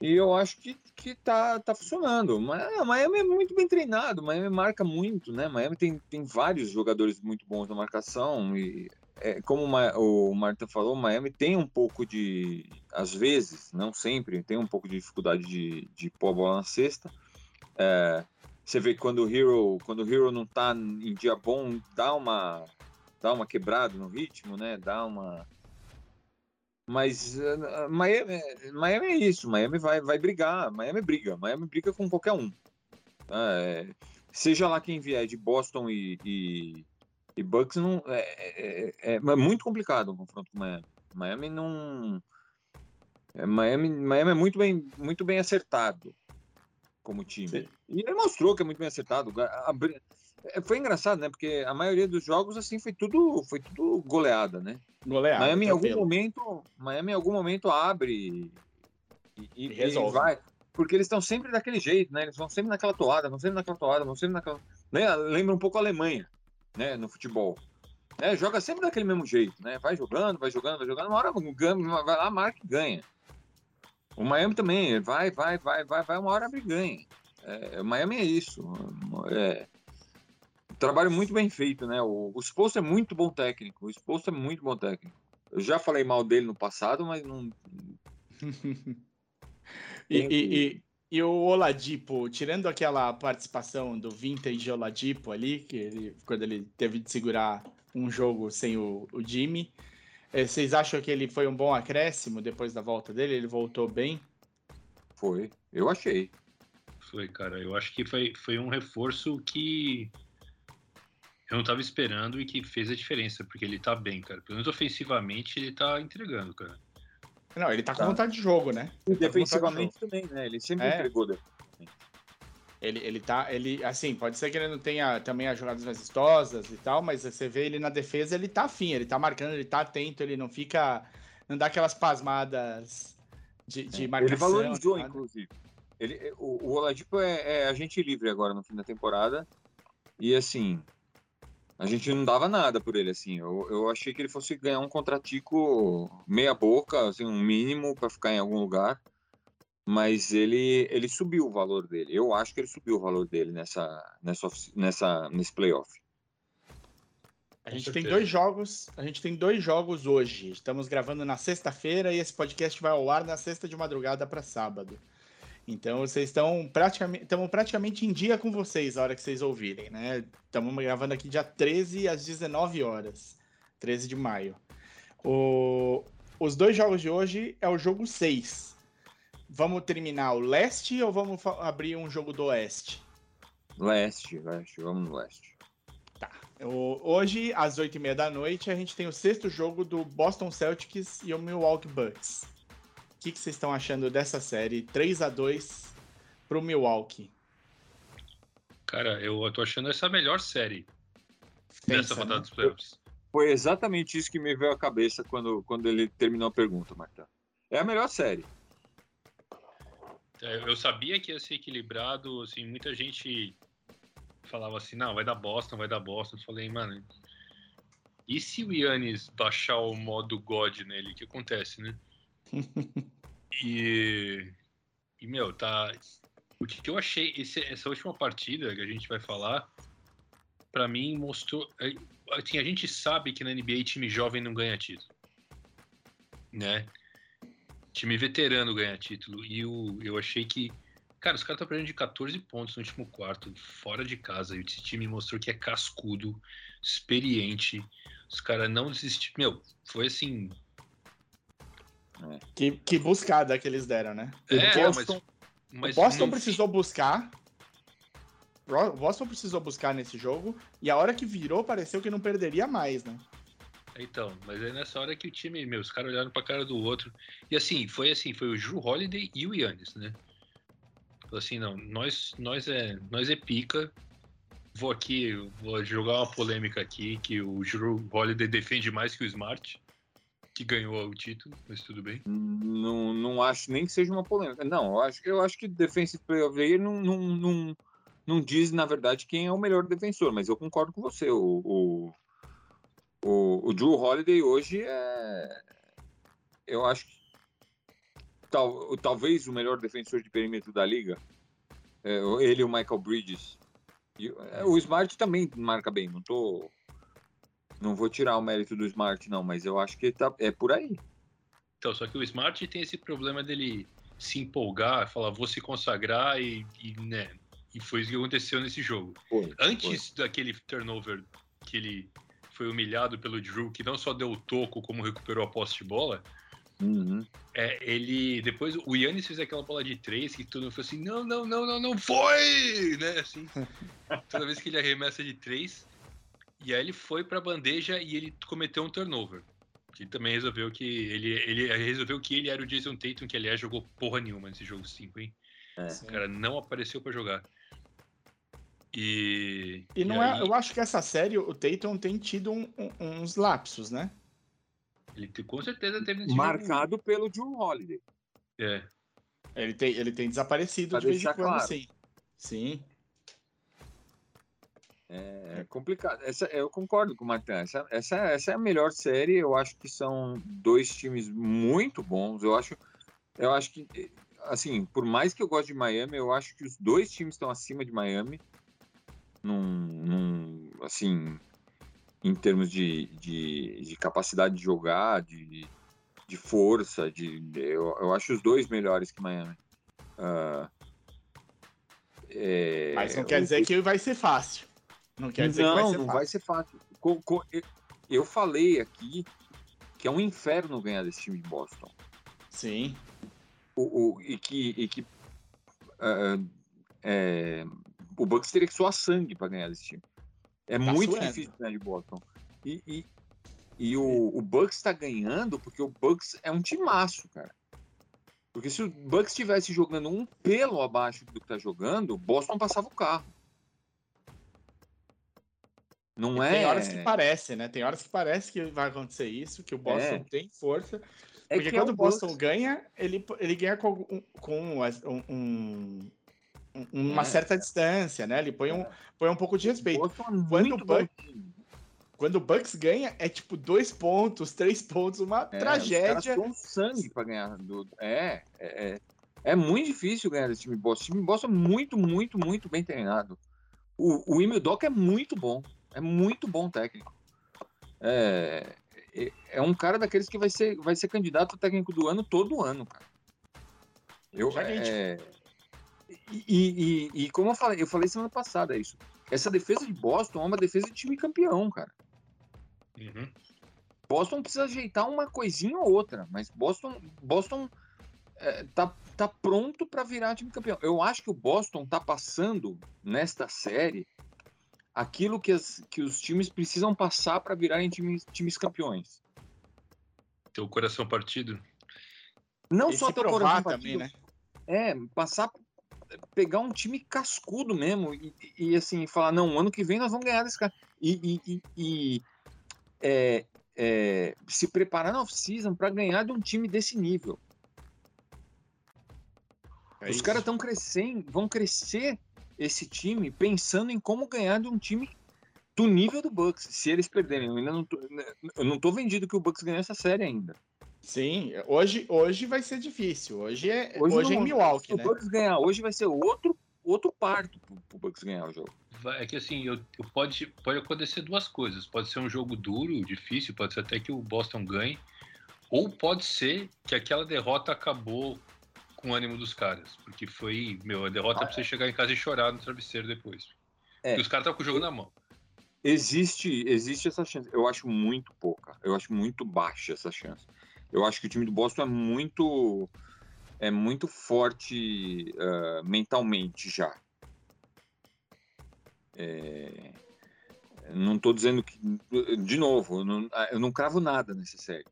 E eu acho que, que tá, tá funcionando. Mas ah, Miami é muito bem treinado, Miami marca muito, né? Miami tem, tem vários jogadores muito bons na marcação. E é, como o Ma- o Marta falou, Miami tem um pouco de. Às vezes, não sempre, tem um pouco de dificuldade de, de pôr a bola na cesta. É, você vê quando o Hero, quando o Hero não tá em dia bom, dá uma, dá uma quebrada no ritmo, né? Dá uma. Mas uh, Miami, Miami é isso, Miami vai, vai brigar, Miami briga, Miami briga com qualquer um. tá? É, seja lá quem vier de Boston e, e, e Bucks, não, é, é, é- é muito complicado o confronto com Miami. Miami não. é, Miami, Miami é muito bem, muito bem acertado como time. Sim. E ele mostrou que é muito bem acertado. É, Foi engraçado, né? Porque a maioria dos jogos assim foi tudo, foi tudo goleada, né? Goleado. Miami em algum momento, Miami em algum momento abre e, e- E e resolve. vai, porque eles estão sempre daquele jeito, né? Eles vão sempre naquela toada, vão sempre naquela toada, vão sempre naquela, né? Lembra um pouco a Alemanha, né? No futebol, né? Joga sempre daquele mesmo jeito, né? Vai jogando, vai jogando, vai jogando, uma hora vai lá, marca e ganha. O Miami também, vai, vai, vai, vai, vai, uma hora abre e ganha. É, o Miami é isso. É, trabalho muito bem feito, né? O, o é muito bom técnico. O Spolstra é muito bom técnico. Eu já falei mal dele no passado, mas não. E, e, e, e o Oladipo, tirando aquela participação do Vintage Oladipo ali, que ele, quando ele teve de segurar um jogo sem o, o Jimmy, eh, vocês acham que ele foi um bom acréscimo depois da volta dele? Ele voltou bem? Foi. Eu achei. Foi, cara. Eu acho que foi, foi um reforço que eu não tava esperando e que fez a diferença, porque ele tá bem, cara. Pelo menos ofensivamente ele tá entregando, cara. Não, ele tá com Tá. vontade de jogo, né? E Ele tá de defensivamente também, né? Ele sempre É. entregou. Ele, ele tá, ele, assim, pode ser que ele não tenha também as jogadas mais vistosas e tal, mas você vê ele na defesa, ele tá afim, ele tá marcando, ele tá atento, ele não fica, não dá aquelas pasmadas de, de marcação. Ele valorizou, nada. inclusive. Ele, o, o Oladipo é, é agente livre agora no fim da temporada. E assim, a gente não dava nada por ele. assim. Eu, eu achei que ele fosse ganhar um contratico meia boca, assim, um mínimo para ficar em algum lugar. Mas ele, ele subiu o valor dele. Eu acho que ele subiu o valor dele nessa, nessa, nessa, nesse playoff. A gente tem dois jogos, a gente tem dois jogos hoje. Estamos gravando na sexta-feira e esse podcast vai ao ar na sexta de madrugada para sábado. Então vocês estão praticamente, estamos praticamente em dia com vocês a hora que vocês ouvirem, né? Estamos gravando aqui dia 13 às 19 horas, 13 de maio. O- os dois jogos de hoje é o jogo 6. Vamos terminar o leste ou vamos abrir um jogo do oeste? Leste, leste, vamos no leste. O- hoje, às 8h30 da noite, a gente tem o sexto jogo do Boston Celtics e o Milwaukee Bucks. O que, que vocês estão achando dessa série? 3 a 2 pro Milwaukee. Cara, eu tô achando essa a melhor série Pensa, dessa rodada né? dos playoffs. Foi exatamente isso que me veio à cabeça quando, quando ele terminou a pergunta, Marta. É a melhor série. É, Eu sabia que ia ser equilibrado, assim, muita gente falava assim, não, vai dar Boston, vai dar Boston. Eu falei, mano, e se o Yannis baixar o modo God nele, o que acontece, né? e, e, meu, tá... O que eu achei, esse- essa última partida que a gente vai falar, pra mim mostrou... é, Assim, a gente sabe que na NBA time jovem não ganha título, né? Time veterano ganha título. E o, eu achei que Cara, os caras estão perdendo de 14 pontos no último quarto, fora de casa. E esse time mostrou que é cascudo, experiente. Os caras não desistiram. Meu, foi assim. Que, que buscada que eles deram, né? É, Boston- mas, mas o Boston precisou buscar. O Boston precisou buscar nesse jogo. E a hora que virou, pareceu que não perderia mais, né? Então, mas é nessa hora que o time, meu, os caras olharam pra cara do outro. E assim, foi assim, foi o Drew Holiday e o Yannis, né? Falou assim, não, nós, nós, é, nós é pica. Vou aqui, vou jogar uma polêmica aqui, que o Drew Holiday defende mais que o Smart, que ganhou o título, mas tudo bem. Não, não acho nem que seja uma polêmica. Não, eu acho, eu acho que Defensive Player of the Year não, não, não, não diz, na verdade, quem é o melhor defensor, mas eu concordo com você. O, o, o, o Drew Holiday hoje é. Eu acho que tal, talvez o melhor defensor de perímetro da liga. É, ele e o Michael Bridges. E, é, o Smart também marca bem, não tô. Não vou tirar o mérito do Smart, não, mas eu acho que tá, é por aí. Então, só que o Smart tem esse problema dele se empolgar, falar, vou se consagrar e, e, né, e foi isso que aconteceu nesse jogo. Foi, Antes daquele turnover que ele foi humilhado pelo Drew, que não só deu o toco, como recuperou a posse de bola, Uhum. é, ele. Depois o Yannis fez aquela bola de três que todo mundo falou assim: não, não, não, não, não foi! Né? Assim, toda vez que ele arremessa de três. E aí ele foi pra bandeja e ele cometeu um turnover. Que também resolveu que ele, ele resolveu que ele era o Jason Tatum, que aliás jogou porra nenhuma nesse jogo 5, hein? É. O cara não apareceu pra jogar. E. E não aí é. Eu acho que essa série, o Tatum tem tido um- um- uns lapsos, né? Ele com certeza teve nesse jogo- Marcado pelo Drew Holiday. É. Ele tem, ele tem desaparecido Pra de vez em quando, claro. sim. Sim. É complicado. Essa, eu concordo com o Martin. Essa, essa, essa é a melhor série. Eu acho que são dois times muito bons. Eu acho, eu acho que, assim, por mais que eu goste de Miami, eu acho que os dois times estão acima de Miami. Num, num, assim, em termos de, de, de capacidade de jogar, de, de força, de, eu, eu acho os dois melhores que Miami. Ah, é, Mas não quer dizer que vai ser fácil. Não quer dizer não, que vai ser não fácil. vai ser fácil. Eu- falei aqui que é um inferno ganhar desse time de Boston. Sim. O, o- e que, e que ah, é, o Bucks teria que suar sangue para ganhar desse time. É Tá muito suando. difícil ganhar de Boston. E, e, e o, o Bucks está ganhando porque o Bucks é um timaço, cara. Porque se o Bucks estivesse jogando um pelo abaixo do que tá jogando, o Boston passava o carro. Não é. Tem horas que parece, né? Tem horas que parece que vai acontecer isso, que o Boston É. tem força. É Porque que é quando o o Boston Bucks. ganha, ele, ele ganha com, com um, um- um- uma É. certa distância, né? Ele põe um, põe um pouco de O respeito. Boston é Quando o Bucks-. Quando o Bucks ganha, é tipo dois pontos, três pontos, uma É, tragédia. dão sangue para ganhar. Do... É, é, é, é muito difícil ganhar desse time Boston. O time Boston é muito, muito, muito bem treinado. O, o é muito bom. É muito bom técnico. É, é, é um cara daqueles que vai ser, vai ser candidato a técnico do ano todo ano, cara. Eu, é, e, e- e- e como eu falei, eu falei semana passada isso. Essa defesa de Boston é uma defesa de time campeão, cara. Uhum. Boston precisa ajeitar uma coisinha ou outra, mas Boston, Boston é, tá, tá pronto para virar time campeão. Eu acho que o Boston tá passando nesta série aquilo que, as- que os times precisam passar para virarem times, times campeões. Teu coração partido. Não E só se ter o provar coração também, partido, né? É, passar, pegar um time cascudo mesmo e, e, assim, falar, não, ano que vem nós vamos ganhar desse cara. E, e- e- e, é, é, se preparar na off-season para ganhar de um time desse nível. É Os caras estão crescendo, vão crescer esse time pensando em como ganhar de um time do nível do Bucks, se eles perderem. Eu ainda não tô, eu não tô vendido que o Bucks ganhe essa série ainda. Sim, hoje, hoje vai ser difícil. Hoje é, hoje é em não- Milwaukee, se o né? Bucks ganhar hoje vai ser outro, outro parto pro, pro Bucks ganhar o jogo. É que assim, eu, eu pode, pode acontecer duas coisas. Pode ser um jogo duro, difícil, pode ser até que o Boston ganhe. Ou pode ser que aquela derrota acabou com o ânimo dos caras. Porque foi, meu, a derrota pra você chegar em casa e chorar no travesseiro depois. É. Porque os caras estavam com o jogo na mão. Existe, existe essa chance. Eu acho muito pouca. Eu acho muito baixa essa chance. Eu acho que o time do Boston é muito é muito forte ah, mentalmente já. É, não estou dizendo que de novo, eu não, ah, eu não cravo nada nessa série.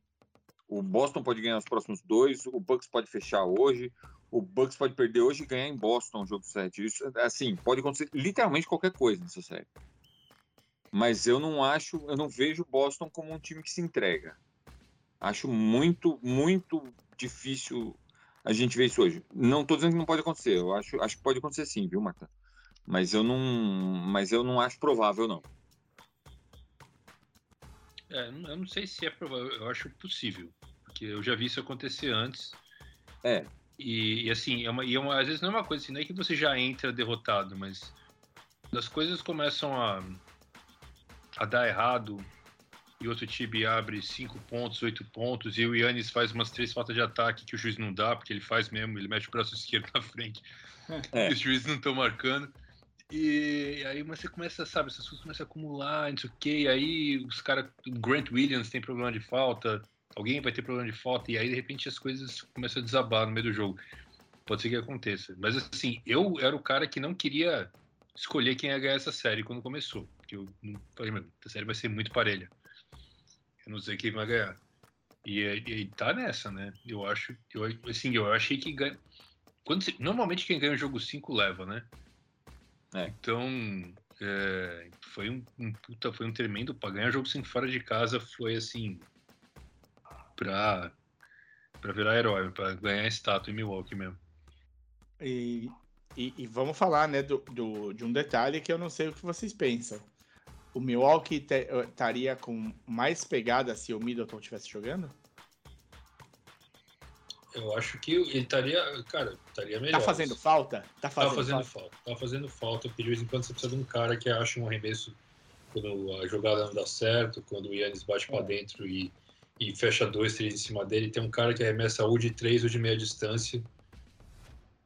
O Boston pode ganhar os próximos dois, o Bucks pode fechar hoje, o Bucks pode perder hoje e ganhar em Boston o jogo 7. Isso, assim, pode acontecer literalmente qualquer coisa nessa série. Mas eu não acho, eu não vejo Boston como um time que se entrega. Acho muito, muito difícil a gente ver isso hoje. Não estou dizendo que não pode acontecer, eu acho, acho que pode acontecer sim, viu, Marta? Mas eu não, mas eu não acho provável não. É, eu não sei se é provável, eu acho possível. Porque eu já vi isso acontecer antes. É. E, e, assim, é uma, e é uma- às vezes não é uma coisa assim, não é que você já entra derrotado, mas as coisas começam a, a dar errado e outro time abre 5 pontos, 8 pontos, e o Yannis faz umas três faltas de ataque que o juiz não dá, porque ele faz mesmo, ele mete o braço esquerdo na frente. É. E os juízes não estão marcando. E aí você começa, sabe, essas coisas começam a acumular, não sei o quê, e aí os caras, Grant Williams tem problema de falta, alguém vai ter problema de falta, e aí de repente as coisas começam a desabar no meio do jogo. Pode ser que aconteça. Mas assim, eu era o cara que não queria escolher quem ia ganhar essa série quando começou. Porque eu falei, meu, essa série vai ser muito parelha. Eu não sei quem vai ganhar. E, e tá nessa, né? Eu acho, eu, assim, eu achei que ganha. Quando normalmente quem ganha o jogo 5 leva, né? É. Então, é, foi um, um puta, foi um tremendo para ganhar jogo 5 fora de casa foi assim pra, pra virar herói, pra ganhar estátua em Milwaukee mesmo. E, e, e vamos falar, né, do, do- de um detalhe que eu não sei o que vocês pensam. O Milwaukee estaria com mais pegada se o Middleton estivesse jogando? Eu acho que ele estaria, cara, estaria melhor. Tá fazendo falta? Tá Tá fazendo, fazendo falta. falta. Tá fazendo falta, porque de vez em quando você precisa de um cara que acha um arremesso quando a jogada não dá certo, quando o Yannis bate pra É. dentro e, e fecha dois, três em cima dele. Tem um cara que arremessa ou de três ou de meia distância.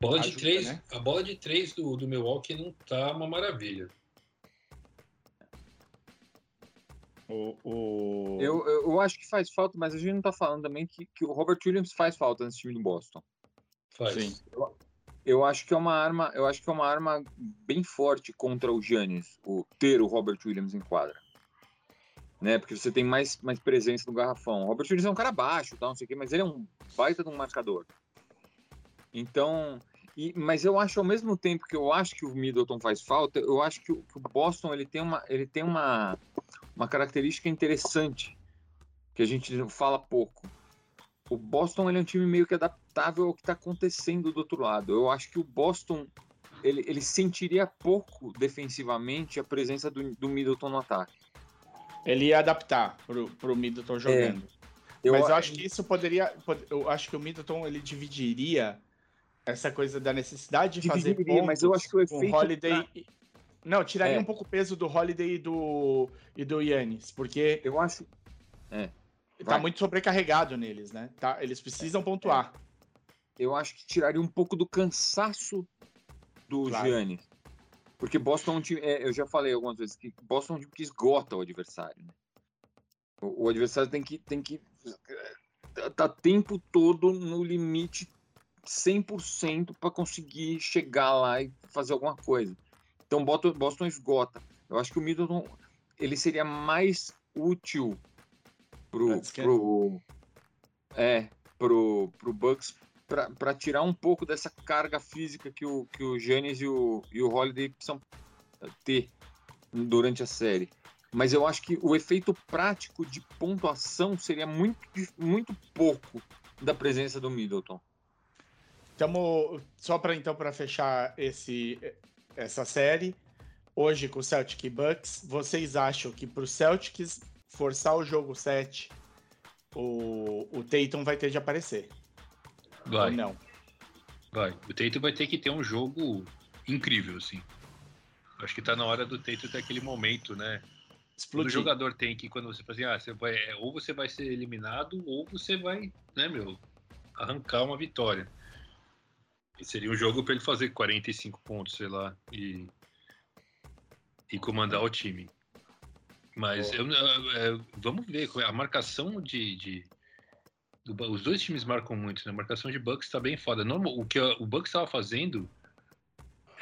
Bola de Ajuda, três, né? A bola de três do, do Milwaukee não tá uma maravilha. O, o... Eu, eu, eu acho que faz falta, mas a gente não tá falando também que, que o Robert Williams faz falta nesse time do Boston. Faz. Sim. Eu acho que é uma arma, eu acho que é uma arma bem forte contra o Giannis, o ter o Robert Williams em quadra. Né? Porque você tem mais, mais presença no garrafão. O Robert Williams é um cara baixo, tal, não sei o quê, mas ele é um baita de um marcador. Então, e- mas eu acho ao mesmo tempo que eu acho que o Middleton faz falta, eu acho que o, que o Boston ele tem uma, ele tem uma, uma característica interessante que a gente fala pouco. O Boston ele é um time meio que adaptável ao que está acontecendo do outro lado. Eu acho que o Boston ele, ele sentiria pouco defensivamente a presença do, do Middleton no ataque. Ele ia adaptar pro, pro Middleton jogando. Mas eu acho que isso poderia. pod- Eu acho que o Middleton ele dividiria essa coisa da necessidade de fazer pontos mas eu acho que o efeito Holiday. pra- Não, tiraria É. um pouco o peso do Holiday e do, e do Yannis, porque eu acho tá Vai. muito sobrecarregado neles, né? Tá, eles precisam pontuar. eu acho que tiraria um pouco do cansaço do Claro. Giannis. Porque Boston é um time, é, eu já falei algumas vezes que Boston é um time que esgota o adversário. né? O, o adversário tem que tem que tá, tá tempo todo no limite 100% para conseguir chegar lá e fazer alguma coisa. Então Boston, Boston esgota. Eu acho que o Middleton ele seria mais útil pro, pro é pro, pro Bucks para tirar um pouco dessa carga física que o que o Giannis e o, e o Holiday precisam ter durante a série. Mas eu acho que o efeito prático de pontuação seria muito, muito pouco da presença do Middleton. Tamo, só para então para fechar esse essa série, hoje com o Celtic e Bucks, vocês acham que pro Celtics forçar o jogo 7, o, o Tatum vai ter de aparecer? Vai, Ou não? vai. O Tatum vai ter que ter um jogo incrível, assim. Acho que tá na hora do Tatum ter aquele momento, né? Quando o Explodir. jogador tem que, quando você fala assim, ah, você vai, é, ou você vai ser eliminado, ou você vai, né, meu, arrancar uma vitória. Seria um jogo para ele fazer 45 pontos, sei lá, e, e comandar o time. Mas eu, é, vamos ver, a marcação de, de os dois times marcam muito, né? A marcação de Bucks tá bem foda. Normal, o que o Bucks estava fazendo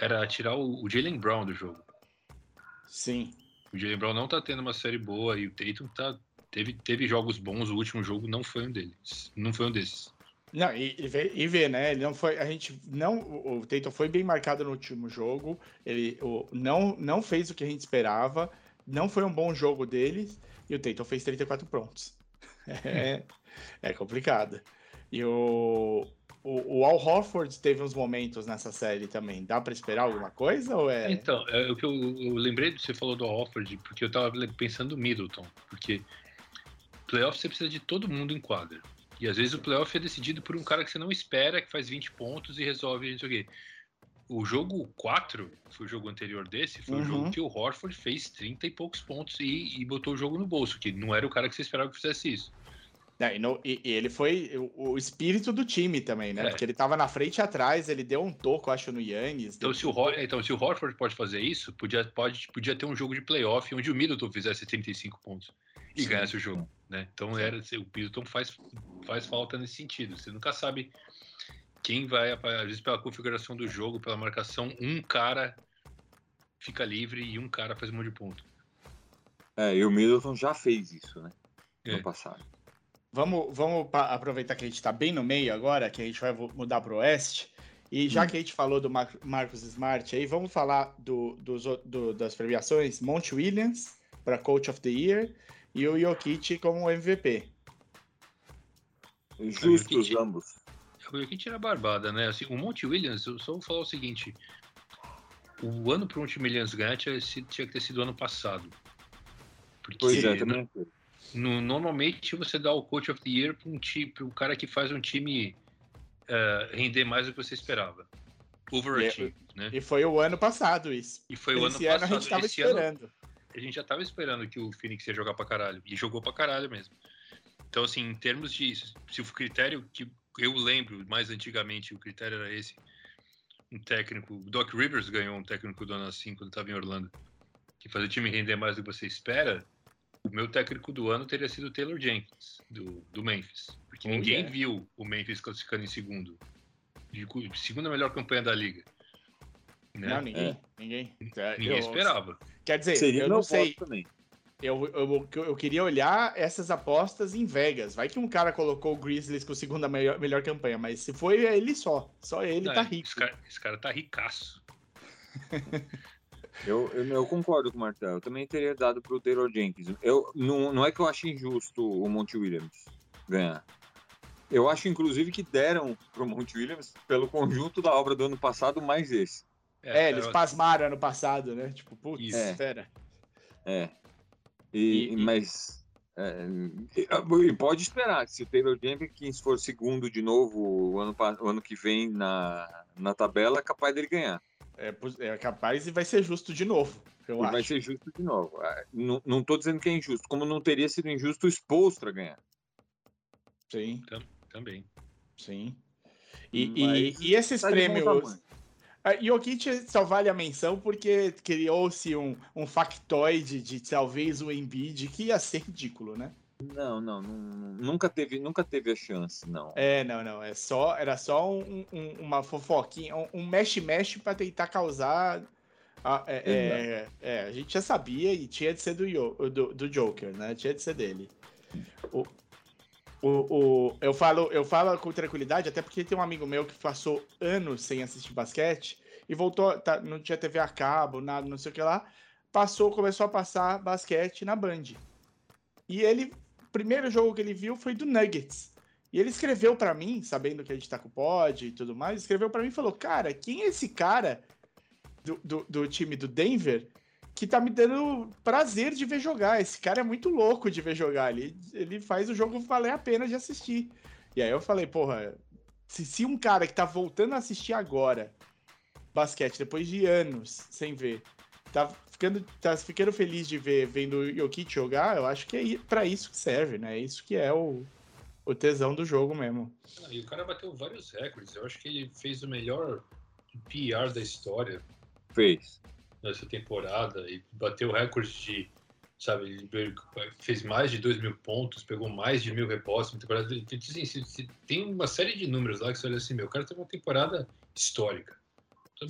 era tirar o, o Jalen Brown do jogo. Sim. O Jalen Brown não tá tendo uma série boa e o Tatum tá, teve, teve jogos bons. O último jogo não foi um deles. Não foi um desses. Não, e, e, vê, e vê, né? Ele não foi. A gente não. O Tatum foi bem marcado no último jogo. Ele o, não, não fez o que a gente esperava. Não foi um bom jogo deles. E o Tatum fez 34 pontos. É, é complicado. E o, o, o Al Horford teve uns momentos nessa série também. Dá para esperar alguma coisa ou é? Então, é o que eu, eu lembrei de você falou do Al Horford, porque eu tava pensando no Middleton, porque playoff você precisa de todo mundo em quadra. E às vezes o playoff é decidido por um cara que você não espera, que faz 20 pontos e resolve não sei o quê. O jogo 4, foi o jogo anterior desse, foi o Uhum. jogo que o Horford fez 30 e poucos pontos e, e botou o jogo no bolso, que não era o cara que você esperava que fizesse isso. É, e, no- e- e ele foi o, o espírito do time também, né? É. Porque ele tava na frente e atrás, ele deu um toco, acho, no Yannis. Então se, o então, se o Horford pode fazer isso, podia, pode, podia ter um jogo de playoff onde o Middleton fizesse 35 pontos e Sim. ganhasse o jogo. Né? Então era, o Middleton faz, faz falta nesse sentido. Você nunca sabe quem vai, às vezes pela configuração do jogo, pela marcação, um cara fica livre e um cara faz um monte de ponto. É, e o Middleton já fez isso, né? É. No passado. Vamos, vamos aproveitar que a gente tá bem no meio agora, que a gente vai mudar pro oeste. E já Hum. que a gente falou do Mar- Marcos Smart aí, vamos falar do, dos o- do- das premiações. Monte Williams para Coach of the Year e o Jokic como MVP. Justos Jokic- ambos. O que tira a barbada, né? Assim, o Monte Williams, eu só vou falar o seguinte: o ano pro Monte Williams ganhar tinha, tinha que ter sido ano passado. Porque Pois é, também. No- normalmente você dá o Coach of the Year para um, time, pra um cara que faz um time eh, render mais do que você esperava. Overachieve, né? E foi o ano passado isso. E foi o ano Esse ano passado. a gente tava Esse ano esperando. a gente já tava esperando que o Phoenix ia jogar pra caralho. E jogou pra caralho mesmo. Então, assim, em termos de. Se o critério que eu lembro mais antigamente, o critério era esse. Um técnico. O Doc Rivers ganhou um técnico do ano assim quando estava em Orlando. Que faz o time render mais do que você espera. O meu técnico do ano teria sido o Taylor Jenkins, do, do Memphis. Porque Oh, ninguém yeah. viu o Memphis classificando em segundo. De- Segunda melhor campanha da liga. Né? Não, ninguém. Ninguém. É, Ninguém eu- esperava. Quer dizer, Seria eu não sei. também. Eu, eu, eu queria olhar essas apostas em Vegas. Vai que um cara colocou o Grizzlies com a segunda melhor, melhor campanha, mas se foi ele só. Só ele Não, tá rico. Esse cara, esse cara tá ricaço. Eu, eu, eu concordo com o Martel. Eu também teria dado pro Taylor Jenkins. Eu, não, não é que eu acho injusto o Monte Williams ganhar. Eu acho, inclusive, que deram pro Monte Williams pelo conjunto da obra do ano passado, mais esse. É, eles cara, pasmaram ano passado, né? Tipo, putz, Isso. É. espera. É. E, E- e- Mas. é, e- e pode esperar que se o Taylor Jenkins for segundo de novo o ano, o ano que vem na, na tabela, é capaz dele ganhar. É, é capaz e vai ser justo de novo. Eu E acho. vai ser justo de novo. Ah, Não, não tô dizendo que é injusto, como não teria sido injusto o Spolstra ganhar. Sim, Também. sim. E, e- Mas e esses tá prêmios. tamanho. A Jokic só vale a menção porque criou-se um, um factoide de talvez o Embiid que ia ser ridículo, né? Não, não, nunca teve, nunca teve a chance, não. É, não, não. É só, era só um- um- uma fofoquinha, um- mexe-mexe pra tentar causar. a- é, é, é, a gente já sabia e tinha de ser do, do, do Joker, né? Tinha de ser dele. O, o, o- eu, falo, eu falo com tranquilidade, até porque tem um amigo meu que passou anos sem assistir basquete e voltou, tá, não tinha TV a cabo, nada, não sei o que lá. Passou, começou a passar basquete na Band. E ele, primeiro jogo que ele viu foi do Nuggets. E ele escreveu pra mim, sabendo que a gente tá com o pod e tudo mais, escreveu pra mim e falou: Cara, quem é esse cara do, do, do time do Denver que tá me dando prazer de ver jogar? Esse cara é muito louco de ver jogar. Ele, ele faz o jogo valer a pena de assistir. E aí eu falei: Porra, se, se um cara que tá voltando a assistir agora basquete, depois de anos sem ver, tá ficando, tá ficando feliz de ver vendo o Jokic jogar, eu acho que é pra isso que serve, né? É isso que é o, o tesão do jogo mesmo. Ah, e o cara bateu vários recordes. Eu acho que ele fez o melhor PR da história Fez. nessa temporada e bateu recorde de, sabe, ele fez mais de 2 mil pontos, pegou mais de mil repostos na temporada. Assim, tem uma série de números lá que você olha assim, meu, o cara teve uma temporada histórica.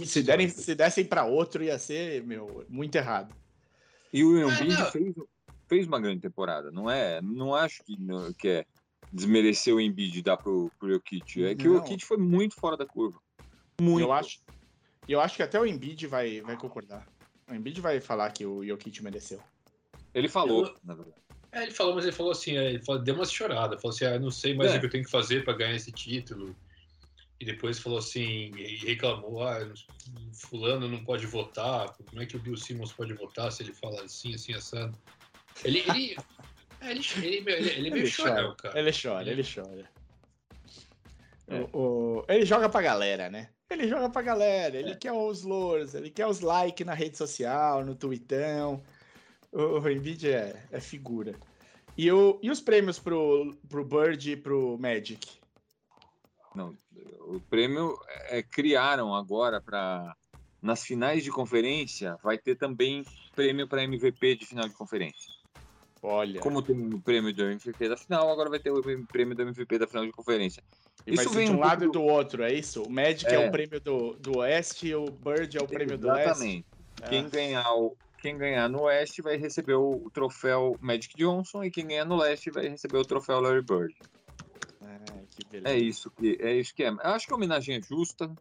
Se, derem, se dessem pra outro, ia ser, meu, muito errado. E o Ah, Embiid não. fez, fez uma grande temporada. Não é, não acho que, não- que é desmerecer o Embiid e dar pro, pro Jokic. É que o Não. Jokic foi muito fora da curva. Muito. Eu acho, eu acho que até o Embiid vai, vai concordar. O Embiid vai falar que o Jokic mereceu. Ele falou, Eu- na verdade. É, ele falou, mas ele falou assim, é, ele falou- deu uma chorada, falou assim, ah, não sei mais É. o que eu tenho que fazer para ganhar esse título. E depois falou assim, e reclamou, ah, fulano não pode votar, como é que o Bill Simmons pode votar se ele fala assim, assim, assado. Ele, ele, é, ele, ele, ele, é meio chorão, cara. ele chora, ele chora. É. O- o- ele joga pra galera, né? Ele joga pra galera, ele quer os lores, ele quer os likes na rede social, no tweetão. O, o Embiid é, é figura. E, o, e os prêmios pro, pro Bird e pro Magic? Não, o prêmio é, criaram agora para nas finais de conferência vai ter também prêmio para MVP de final de conferência. Olha, Como tem o prêmio do MVP da final, agora vai ter o prêmio do MVP da final de conferência. e isso vem de um um lado e do outro, é isso? O Magic é, É. o prêmio do, do Oeste e o Bird é o prêmio do Leste? Exatamente. Quem Ah, ganhar o quem ganhar no Oeste vai receber o, troféu Magic Johnson e quem ganhar no Leste vai receber o troféu Larry Bird. É isso que é isso que é. Eu acho que a homenagem é justa,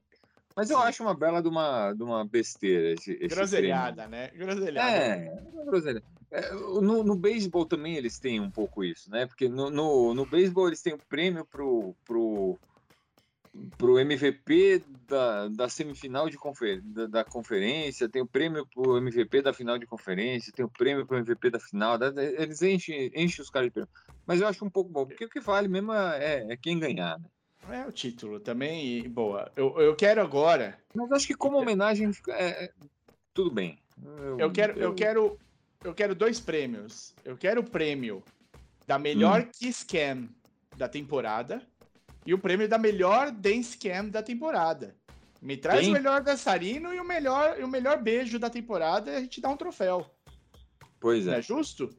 mas eu Sim. acho uma bela de uma, de uma besteira esse, esse Groselhada, né? Groselhada. É, uma groselha. É, no, no beisebol também eles têm um pouco isso, né? Porque no, no, no beisebol eles têm o prêmio pro, pro, pro MVP da, da semifinal de confer, da, da conferência, tem o prêmio pro MVP da final de conferência, tem o prêmio pro MVP da final, da- eles enchem, enchem os caras de prêmio. Mas eu acho um pouco bom, porque o que vale mesmo é, é quem ganhar, né? É o título também, e boa. Eu, eu quero agora. Mas acho que como homenagem, fica- é, é, tudo bem. Eu quero, eu quero, eu quero dois prêmios. Eu quero o prêmio da melhor Hum. Kiss Cam da temporada e o prêmio da melhor Dance Cam da temporada. Me traz Tem? o melhor dançarino e o melhor, e o melhor beijo da temporada e a gente dá um troféu. Pois Não é. é justo?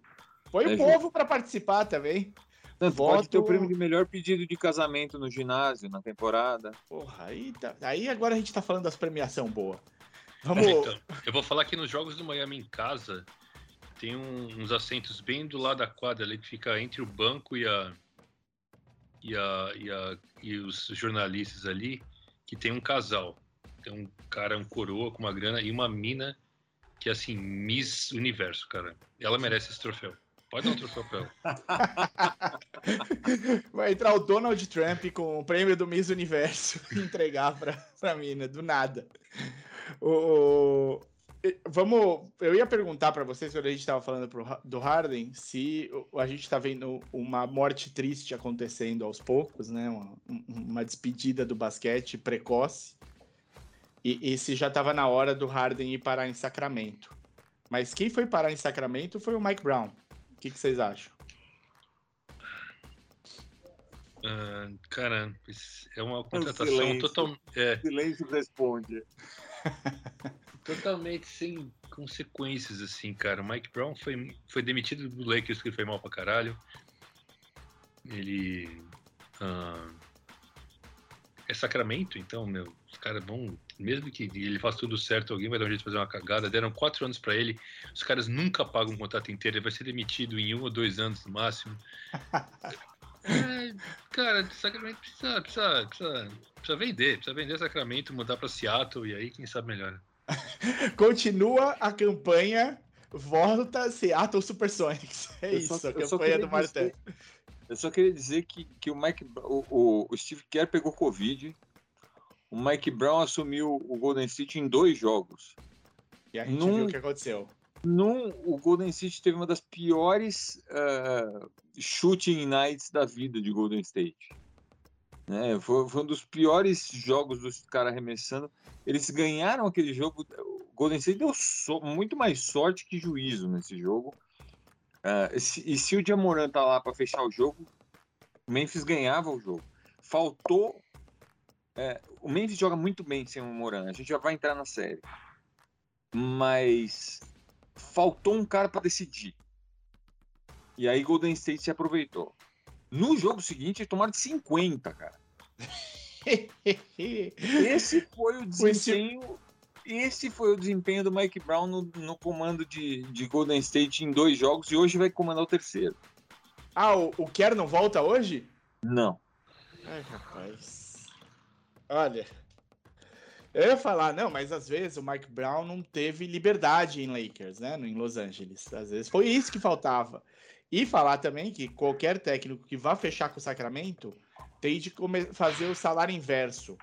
Põe É o povo para participar também. Tanto pode ter o voto- prêmio de melhor pedido de casamento no ginásio na temporada. Porra, aí, tá- aí agora a gente tá falando das premiação boa. Vamos. Mas então, eu vou falar que nos jogos do Miami em casa tem um- uns assentos bem do lado da quadra ali que fica entre o banco e a e a e, a, e os jornalistas ali que tem um casal. Tem um cara, um coroa com uma grana e uma mina que é assim, Miss Universo, cara. Ela merece esse troféu. Pode dar pra ela. Vai entrar o Donald Trump com o prêmio do Miss Universo e entregar pra, pra mina, do nada. O, vamos. Eu ia perguntar pra vocês, quando a gente tava falando pro do Harden, se a gente tá vendo uma morte triste acontecendo aos poucos, né? Uma, um- uma despedida do basquete precoce. E, e se já tava na hora do Harden ir parar em Sacramento. Mas quem foi parar em Sacramento foi o Mike Brown. O que, que vocês acham? Ah, cara, é uma contratação silêncio. total, é, Silêncio responde. totalmente sem consequências, assim, cara. O Mike Brown foi, foi demitido do Lakers porque ele foi mal pra caralho. Ele. ah, é Sacramento, então, meu, os caras vão. Mesmo que ele faça tudo certo, alguém vai dar um jeito de fazer uma cagada. Deram quatro anos pra ele, os caras nunca pagam um contrato inteiro, ele vai ser demitido em um ou dois anos no máximo. É, cara, Sacramento precisa, precisa, precisa, precisa vender, precisa vender Sacramento, mudar pra Seattle e aí, quem sabe melhor. Continua a campanha Volta Seattle Supersonics. É Eu isso, só- a campanha queria do dizer- Terra. Eu só queria dizer que, que o Mike, o, o- o Steve Kerr pegou Covid. O Mike Brown assumiu o Golden State em dois jogos. E a gente Num- viu o que aconteceu. Num, o Golden State teve uma das piores ah, shooting nights da vida de Golden State. Né? Foi, foi um dos piores jogos dos caras arremessando. Eles ganharam aquele jogo. O Golden State deu so- muito mais sorte que juízo nesse jogo. E se- e se o Jamoran tá lá para fechar o jogo, O Memphis ganhava o jogo. Faltou. É, o Memphis joga muito bem sem o Moran. A gente já vai entrar na série. Mas faltou um cara para decidir. E aí Golden State se aproveitou. No jogo seguinte, tomaram de 50, cara. Esse foi o desempenho. Esse foi o desempenho do Mike Brown no, no comando de, de Golden State em dois jogos e hoje vai comandar o terceiro. ah, o, o Kerr não volta hoje? Não. Ai, rapaz. Olha. Eu ia falar, não, mas às vezes o Mike Brown não teve liberdade em Lakers, né? Em Los Angeles. Às vezes foi isso que faltava. E falar também que qualquer técnico que vá fechar com o Sacramento tem de fazer o salário inverso.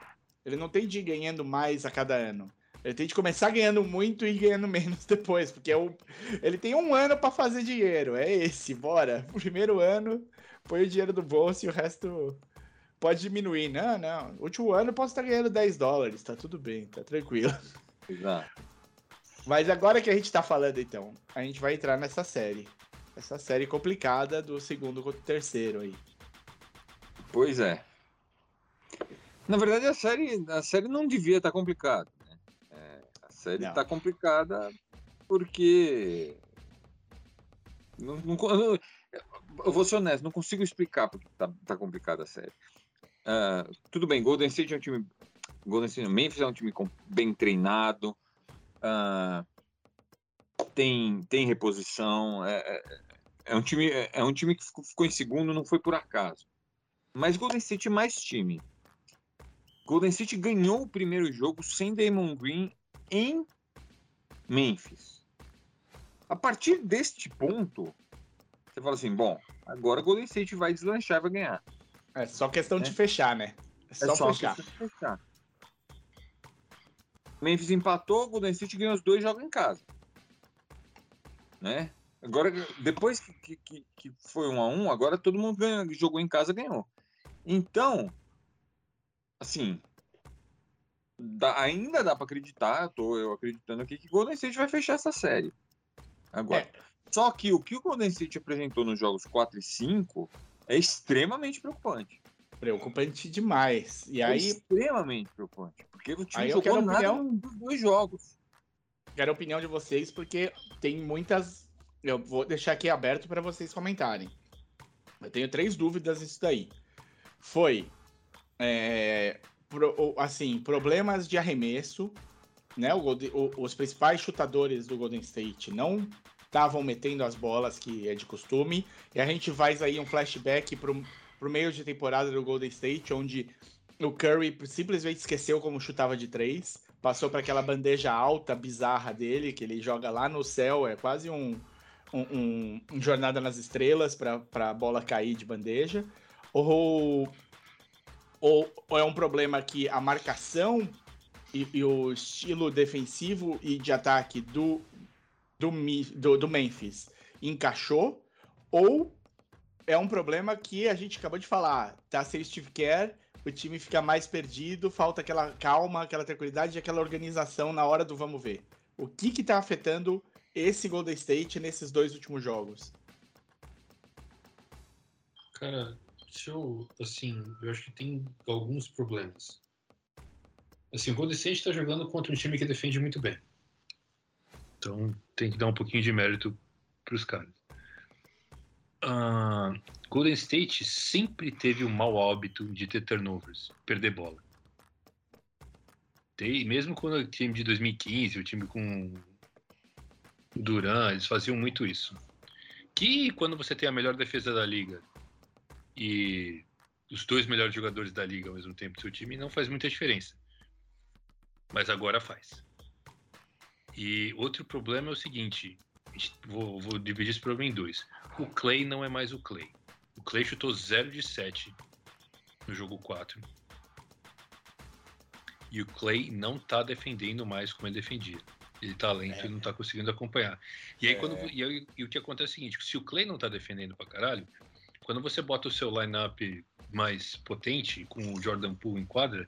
Ele não tem de ir ganhando mais a cada ano. Ele tem de começar ganhando muito e ganhando menos depois, porque é o... ele tem um ano para fazer dinheiro. É esse, bora. Primeiro ano, põe o dinheiro do bolso e o resto pode diminuir. Não, não. Último ano eu posso estar ganhando 10 dólares, tá tudo bem, tá tranquilo. Exato. Mas agora que a gente tá falando, então, a gente vai entrar nessa série. Essa série complicada do segundo contra o terceiro aí. Pois é. Na verdade, a série, a série não devia estar complicada. Né? É, a série Não. está complicada porque. Não, não eu, eu vou ser honesto, não consigo explicar porque tá, tá complicada a série. Ah, tudo bem, Golden State é um time. Golden State, Memphis é um time bem treinado. ah, tem, tem reposição. É, é, é um time, é, é um time que ficou, em segundo, não foi por acaso. Mas Golden State é mais time. Golden State ganhou o primeiro jogo sem Damon Green em Memphis. A partir deste ponto, você fala assim: bom, agora Golden State vai deslanchar vai ganhar. É só questão de É. fechar, né? É só, uma fechar. questão de fechar. Memphis empatou, Golden State ganhou os dois jogos em casa. Né? Agora, depois que, que- que, foi um a um, agora todo mundo ganha, jogou em casa ganhou. Então, assim, dá- ainda dá para acreditar, tô eu acreditando aqui, que Golden State vai fechar essa série. Agora, É. só que o que o Golden State apresentou nos jogos 4 e 5 é extremamente preocupante. Preocupante demais. E aí, extremamente preocupante. Porque o time Aí eu jogou nada opinião. nos dois jogos. quero a opinião de vocês, porque tem muitas. Eu vou deixar aqui aberto para vocês comentarem. Eu tenho três dúvidas nisso daí. Foi. é, pro- assim, problemas de arremesso. Né? O o- os principais chutadores do Golden State não estavam metendo as bolas que é de costume. E a gente faz aí um flashback pro, pro meio de temporada do Golden State, onde o Curry simplesmente esqueceu como chutava de três. Passou para aquela bandeja alta, bizarra dele, que ele joga lá no céu. É quase um, um- um Jornada nas Estrelas para a bola cair de bandeja. Ou, ou, ou é um problema que a marcação e, e o estilo defensivo e de ataque do, do, do, do Memphis encaixou, ou é um problema que a gente acabou de falar, tá sem Steve Kerr, o time fica mais perdido, falta aquela calma, aquela tranquilidade e aquela organização na hora do vamos ver. O que que tá afetando esse Golden State nesses dois últimos jogos? Cara, se eu, assim, eu acho que tem alguns problemas. Assim, o Golden State está jogando contra um time que defende muito bem. Então, tem que dar um pouquinho de mérito para os caras. Ah, Golden State sempre teve o mau hábito de ter turnovers, perder bola. Tem, mesmo quando o time de 2015, o time com Duran, eles faziam muito isso. Que quando você tem a melhor defesa da liga e os dois melhores jogadores da liga ao mesmo tempo do seu time, não faz muita diferença. Mas agora faz. E outro problema é o seguinte: vou, vou dividir esse problema em dois. O Clay não é mais o Clay. O Clay chutou 0 de 7 no jogo 4. E o Clay não tá defendendo mais como ele defendia. Ele tá lento É. e não tá conseguindo acompanhar. E aí, É. quando, e, aí- e o que acontece é o seguinte: se o Clay não tá defendendo pra caralho, quando você bota o seu lineup mais potente, com o Jordan Poole em quadra,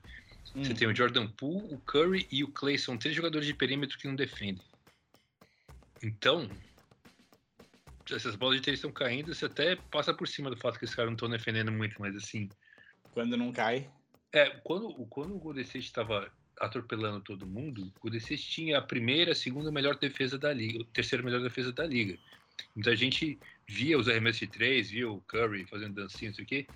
você Hum. tem o Jordan Poole, o Curry e o Clay. São três jogadores de perímetro que não defendem. Então, essas bolas de três estão caindo, você até passa por cima do fato que esses caras não estão defendendo muito, mas assim. Quando não cai. É, quando, quando o Golden State estava atropelando todo mundo, o Golden State tinha a primeira, a segunda melhor defesa da liga, a terceira melhor defesa da liga. Então a gente via os arremessos de três, via o Curry fazendo dancinha, não sei o quê,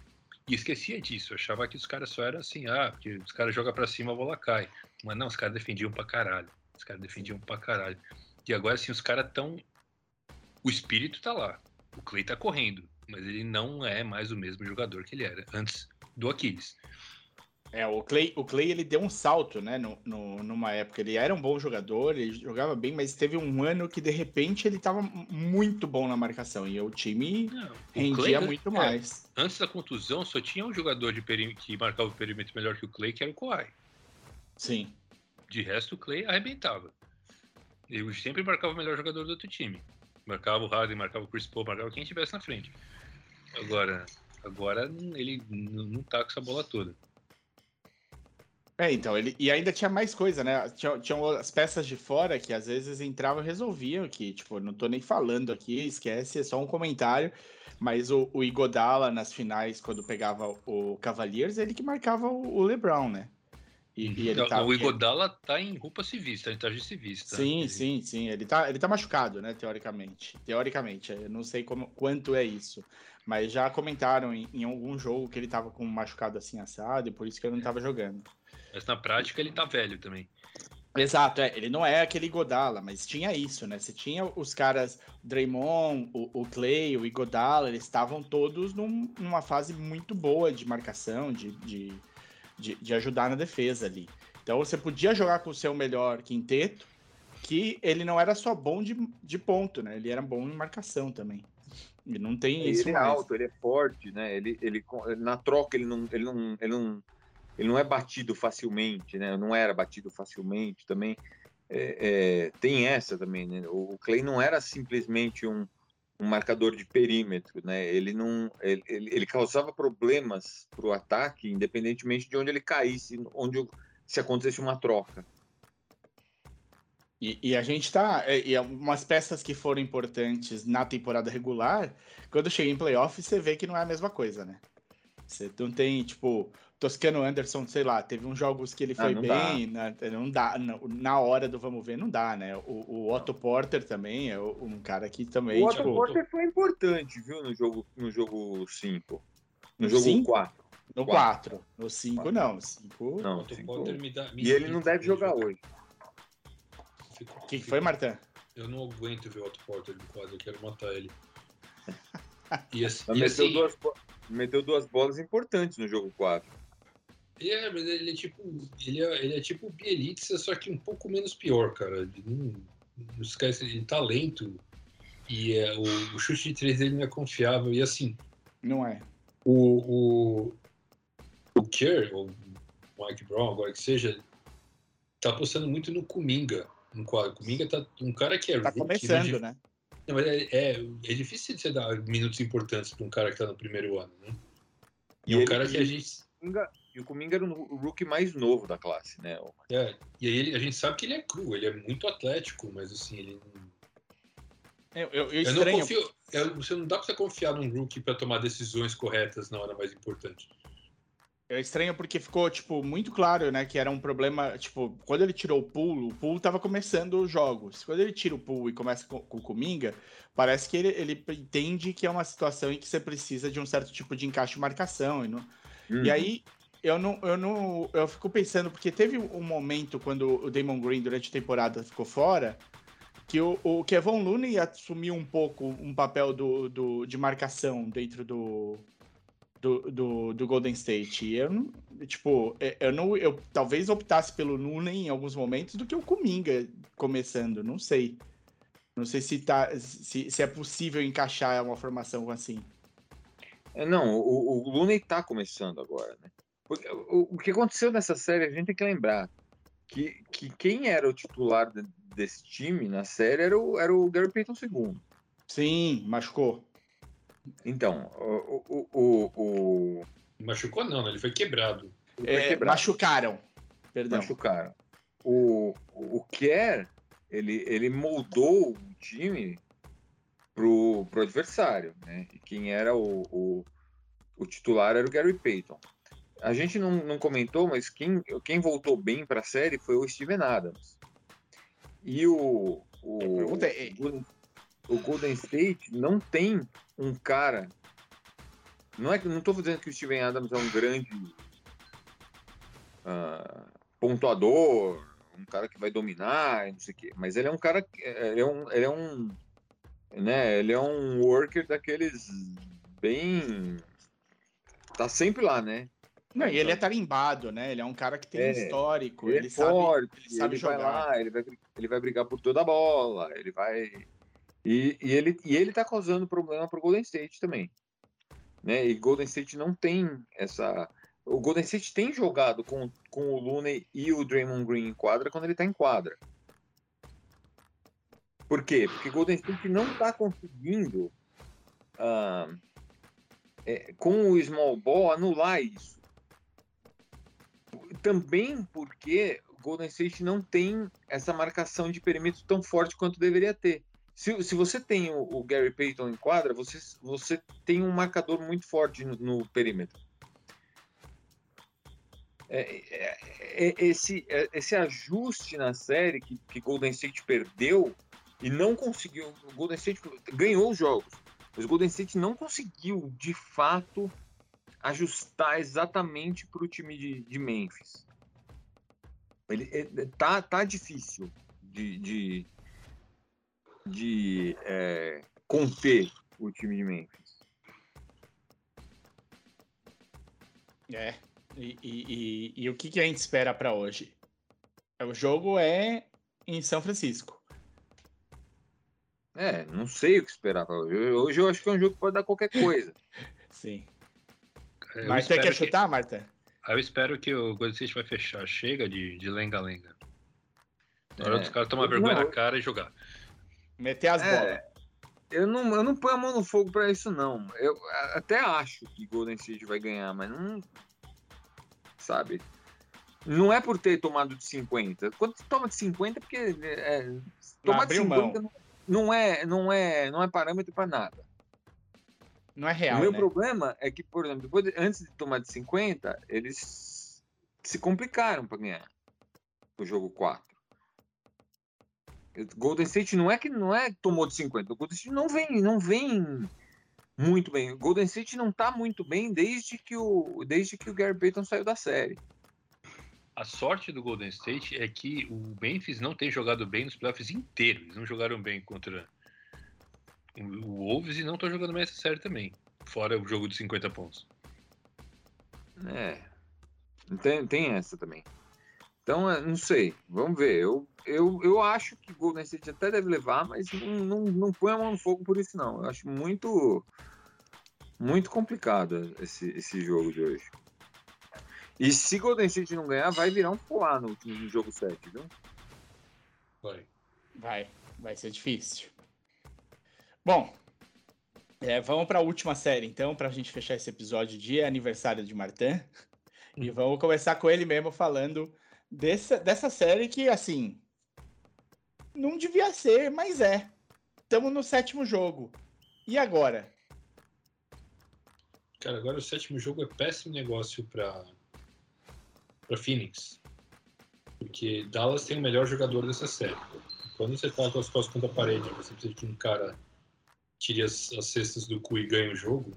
e esquecia disso. Achava que os caras só eram assim, ah, porque os caras jogam pra cima, a bola cai. Mas não, os caras defendiam pra caralho. Os caras defendiam pra caralho. E agora, assim, os caras tão. O espírito tá lá. O Clay tá correndo. Mas ele não é mais o mesmo jogador que ele era antes do Aquiles. É, o Clay, o Clay ele deu um salto, né, no, no- numa época. Ele era um bom jogador, ele jogava bem, mas teve um ano que de repente ele tava muito bom na marcação e o time Não, o rendia Clay, muito é, mais. Antes da contusão, só tinha um jogador de perímetro que marcava o perímetro melhor que o Clay, que era o Kawhi. Sim. De resto, o Clay arrebentava. Ele sempre marcava o melhor jogador do outro time. Marcava o Harden, marcava o Chris Paul, marcava quem estivesse na frente. Agora, agora ele não tá com essa bola toda. É, então, ele. E ainda tinha mais coisa, né? Tinha, tinham as peças de fora que às vezes entravam e resolviam que, tipo, não tô nem falando aqui, esquece, é só um comentário. Mas o, o Igodala nas finais, quando pegava o Cavaliers, ele que marcava o, o LeBron, né? E, e ele tá, o Igodala tá em roupa civis, tá em traje civis. Tá? Sim, Ele- sim, sim. Ele tá, ele tá machucado, né? Teoricamente. Teoricamente, eu não sei como, quanto é isso. Mas já comentaram em, em algum jogo que ele tava com um machucado assim assado e por isso que ele não tava jogando. Mas na prática ele tá velho também. Exato, é. Ele não é aquele Godala, mas tinha isso, né? Você tinha os caras, Draymond, o, o Clay, o Igodala, eles estavam todos num- numa fase muito boa de marcação, de, de, de, de ajudar na defesa ali. Então você podia jogar com o seu melhor quinteto, que ele não era só bom de, de ponto, né? Ele era bom em marcação também. E não tem isso Ele é mais. alto, ele é forte, né? Ele, ele, na troca ele não, ele não, ele não, ele não é batido facilmente, né? Não era batido facilmente também. É, é, tem essa também, né? O, o Clay não era simplesmente um, um marcador de perímetro, né? Ele não, ele, ele, causava problemas para o ataque, independentemente de onde ele caísse, onde se acontecesse uma troca. E, e a gente tá. é, E é umas peças que foram importantes na temporada regular, quando chega em playoff, você vê que não é a mesma coisa, né? Você não tem, tipo, Toscano Anderson, sei lá, teve uns jogos que ele Ah, foi não bem, na, não dá, na, na hora do vamos ver, não dá, né? O, o Otto Porter também é um cara que também, o Otto tipo, Porter foi importante, viu, no jogo no jogo 5. No No jogo cinco? 4. no quatro. 4, no 5 Quatro. não, no 5. Não, Otto cinco. Porter me dá- me E ele não deve jogar quando hoje. O que, foi, Martã? Eu não aguento ver o Otto Porter no quadro, eu quero matar ele. E assim, e assim- duas, meteu duas bolas importantes no jogo 4. É, mas ele é tipo. Ele é, ele é tipo o Bielitsa, só que um pouco menos pior, cara. Ele não, não esquece de talento. E é, o, o chute de três dele não é confiável. E assim, Não é. o, o, o Kerr, ou o Mike Brown, agora que seja, tá apostando muito no Kuminga. No quadro. Kuminga tá um cara que é Tá rookie, começando, né? Não, mas é, é, é difícil você dar minutos importantes para um cara que tá no primeiro ano, né? E, E um ele- cara que a gente. Kuminga- E o Kuminga era o rookie mais novo da classe, né? É, e aí ele- a gente sabe que ele é cru, ele é muito atlético, mas assim, ele não. Eu, eu, eu Eu não confio. você não dá pra você confiar num rookie pra tomar decisões corretas na hora mais importante. É estranho porque ficou, tipo, muito claro, né, que era um problema, tipo, quando ele tirou o pool, o pool tava começando os jogos. Quando ele tira o pool e começa com, com o Kuminga, parece que ele, ele entende que é uma situação em que você precisa de um certo tipo de encaixe de marcação. E, não- Uhum. e aí, eu não, eu não, eu fico pensando, porque teve um momento quando o Damon Green, durante a temporada, ficou fora, que o, o Kevon Looney assumiu um pouco um papel do, do, de marcação dentro do, do, do, do Golden State. E eu não, tipo, é- eu não, eu talvez optasse pelo Looney em alguns momentos do que o Kuminga começando, não sei. Não sei se, tá, se, se é possível encaixar uma formação assim. É, não, o, o Looney tá começando agora, né? Porque o, o que aconteceu nessa série, a gente tem que lembrar que, que quem era o titular de- desse time na série era o, era o Gary Payton II. Sim, machucou. Então, o, o, o, o, Machucou não, né? Ele foi quebrado. o foi É, quebrado, machucaram. Perdão. machucaram. O, o Kerr, ele, ele moldou o time pro, pro adversário, né? E quem era o, o, o titular era o Gary Payton. A gente não, não comentou, mas quem, quem voltou bem para a série foi o Steven Adams. E o, o, pergunta é- o o Golden State não tem um cara. Não é que não estou dizendo que o Steven Adams é um grande ah, pontuador, um cara que vai dominar, não sei o quê, mas ele é um cara, que- ele é um, ele é um, né, ele é um worker daqueles bem tá sempre lá, né? Não, e ele é tarimbado, né? Ele é um cara que tem É, histórico, Ele, ele, é sabe, forte, ele sabe vai jogar. lá, ele vai, ele vai brigar por toda a bola, ele vai. E, e ele, e ele tá causando problema pro Golden State também. Né? E Golden State não tem essa. O Golden State tem jogado com, com o Looney e o Draymond Green em quadra quando ele tá em quadra. Por quê? Porque Golden State não tá conseguindo, é, com o small ball, anular isso também porque o Golden State não tem essa marcação de perímetro tão forte quanto deveria ter. Se, se você tem o, o Gary Payton em quadra, você, você tem um marcador muito forte no, no perímetro. É, é, é, esse, é, esse ajuste na série que, que Golden State perdeu e não conseguiu. O Golden State ganhou os jogos, mas o Golden State não conseguiu de fato ajustar exatamente para o time de, de Memphis. Ele, ele- tá, tá difícil de, de, de é, conter o time de Memphis. É. E, e- e- e o que, que a gente espera pra hoje? O jogo é em São Francisco. É, não sei o que esperar pra hoje. Hoje eu acho que é um jogo que pode dar qualquer coisa. Sim. Eu Marta quer que- chutar, Marta? Eu espero que o Golden State vai fechar. Chega de de lenga-lenga. Na hora É. dos caras tomar vergonha Não, na cara e jogar. Meter as É, bolas. Eu não, eu não ponho a mão no fogo pra isso, não. Eu até acho que Golden State vai ganhar, mas não. Sabe? Não é por ter tomado de 50. Quando você toma de 50 é porque. É, tomar de abriu mão. 50 não- não é, não, é, não é parâmetro pra nada. Não é real, o meu né? problema é que, por exemplo, depois de- antes de tomar de 50, eles se complicaram para ganhar o jogo 4. Golden State não é que não é tomou de 50, o Golden State não vem, não vem muito bem. O Golden State não tá muito bem desde que o desde que o Gary Payton saiu da série. A sorte do Golden State é que o Memphis não tem jogado bem nos playoffs inteiros. Eles não jogaram bem contra o Wolves e não estão jogando bem essa série também. Fora o jogo de 50 pontos. É. Tem, tem essa também. Então, é, não sei. Vamos ver. Eu, eu, eu acho que Golden State até deve levar, mas não, não, não põe a mão no fogo por isso, não. Eu acho muito, muito complicado esse, esse jogo de hoje. E se Golden State não ganhar, vai virar um poá no, no jogo 7, viu? Vai. Vai, vai ser difícil. Bom, é, vamos para a última série, então, para a gente fechar esse episódio de aniversário de Martin. E vamos começar com ele mesmo falando dessa, dessa série que, assim, não devia ser, mas é. Estamos no sétimo jogo. E agora? Cara, agora o sétimo jogo é péssimo negócio para para Phoenix. Porque Dallas tem o melhor jogador dessa série. Quando você tá com as costas contra a parede, você precisa que um cara tire as, as cestas do cu e ganhe o jogo.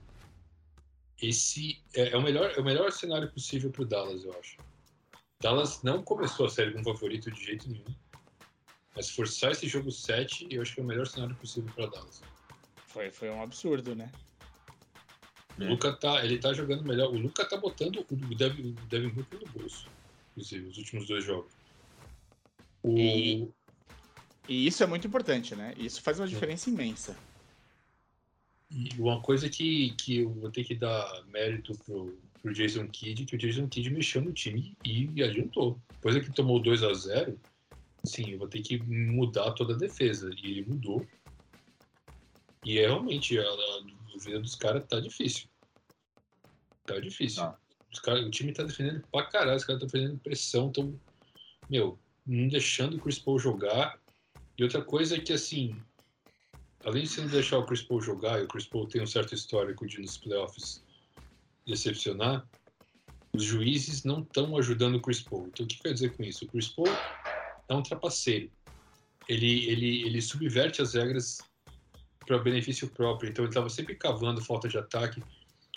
Esse é, é o melhor é o melhor cenário possível para o Dallas, eu acho. Dallas não começou a série como favorito de jeito nenhum. Mas forçar esse jogo 7, eu acho que é o melhor cenário possível para Dallas. Foi, foi um absurdo, né? O É. Luca tá, ele tá jogando melhor. O Luca tá botando o Devin, o Devin Booker no bolso. Inclusive, os últimos dois jogos. O, E- E isso é muito importante, né? Isso faz uma diferença imensa. e uma coisa que, que eu vou ter que dar mérito pro, pro Jason Kidd, que o Jason Kidd mexeu no time e adiantou. Depois que tomou 2 a 0 sim, eu vou ter que mudar toda a defesa. E ele mudou. E é realmente, a, a vida dos caras tá difícil. Tá difícil. Tá. Os cara, o time tá defendendo pra caralho, os caras estão defendendo pressão, estão, meu, não deixando o Chris Paul jogar. E outra coisa é que, assim, além de você não deixar o Chris Paul jogar, e o Chris Paul tem um certo histórico de nos playoffs decepcionar, os juízes não estão ajudando o Chris Paul. Então, o que quer dizer com isso? O Chris Paul é um trapaceiro. Ele, ele, ele subverte as regras para benefício próprio. Então, ele estava sempre cavando falta de ataque.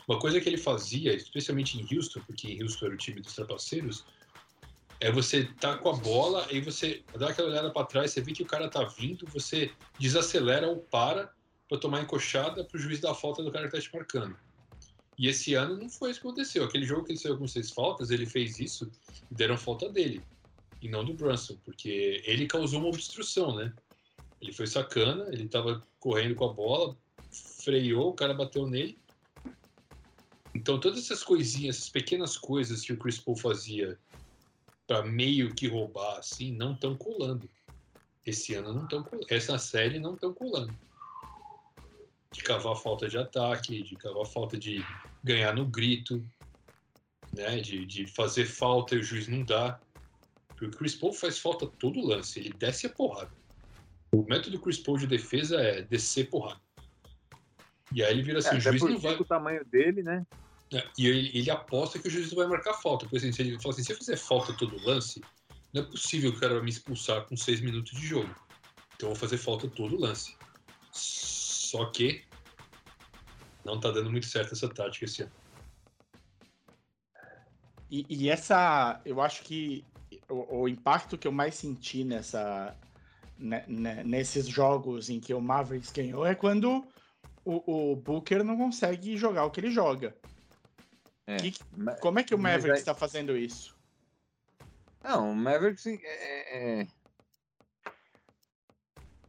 Uma coisa que ele fazia, especialmente em Houston, porque em Houston era o time dos trapaceiros, é você tá com a bola e você dá aquela olhada para trás, você vê que o cara tá vindo, você desacelera ou para para tomar encoxada para o juiz dar a falta do cara que tá te marcando. E esse ano não foi isso que aconteceu. Aquele jogo que ele saiu com seis faltas, ele fez isso e deram falta dele. E não do Brunson, porque ele causou uma obstrução, né? Ele foi sacana, ele tava correndo com a bola, freou, o cara bateu nele. Então todas essas coisinhas, essas pequenas coisas que o Chris Paul fazia para meio que roubar assim, não estão colando. Esse ano não estão colando. Essa série não estão colando. De cavar falta de ataque, de cavar falta de ganhar no grito, né? De, de fazer falta e o juiz não dá. Porque o Chris Paul faz falta todo lance, ele desce a porrada. O método Chris Paul de defesa é descer porrada. E aí ele vira assim, É, o juiz não vai. o tamanho dele, né? É, E ele, ele aposta que o juiz não vai marcar falta. Porque assim, se ele fala assim, se eu fizer falta todo lance, não é possível que o cara vai me expulsar com seis minutos de jogo. Então eu vou fazer falta todo lance. Só que não tá dando muito certo essa tática esse ano. E, e essa, eu acho que o, o impacto que eu mais senti nessa, né, né, nesses jogos em que o Mavericks ganhou é quando o, o Booker não consegue jogar o que ele joga. É. Que- Como é que o Mavericks aí- está fazendo isso? Não, o Mavericks é, é-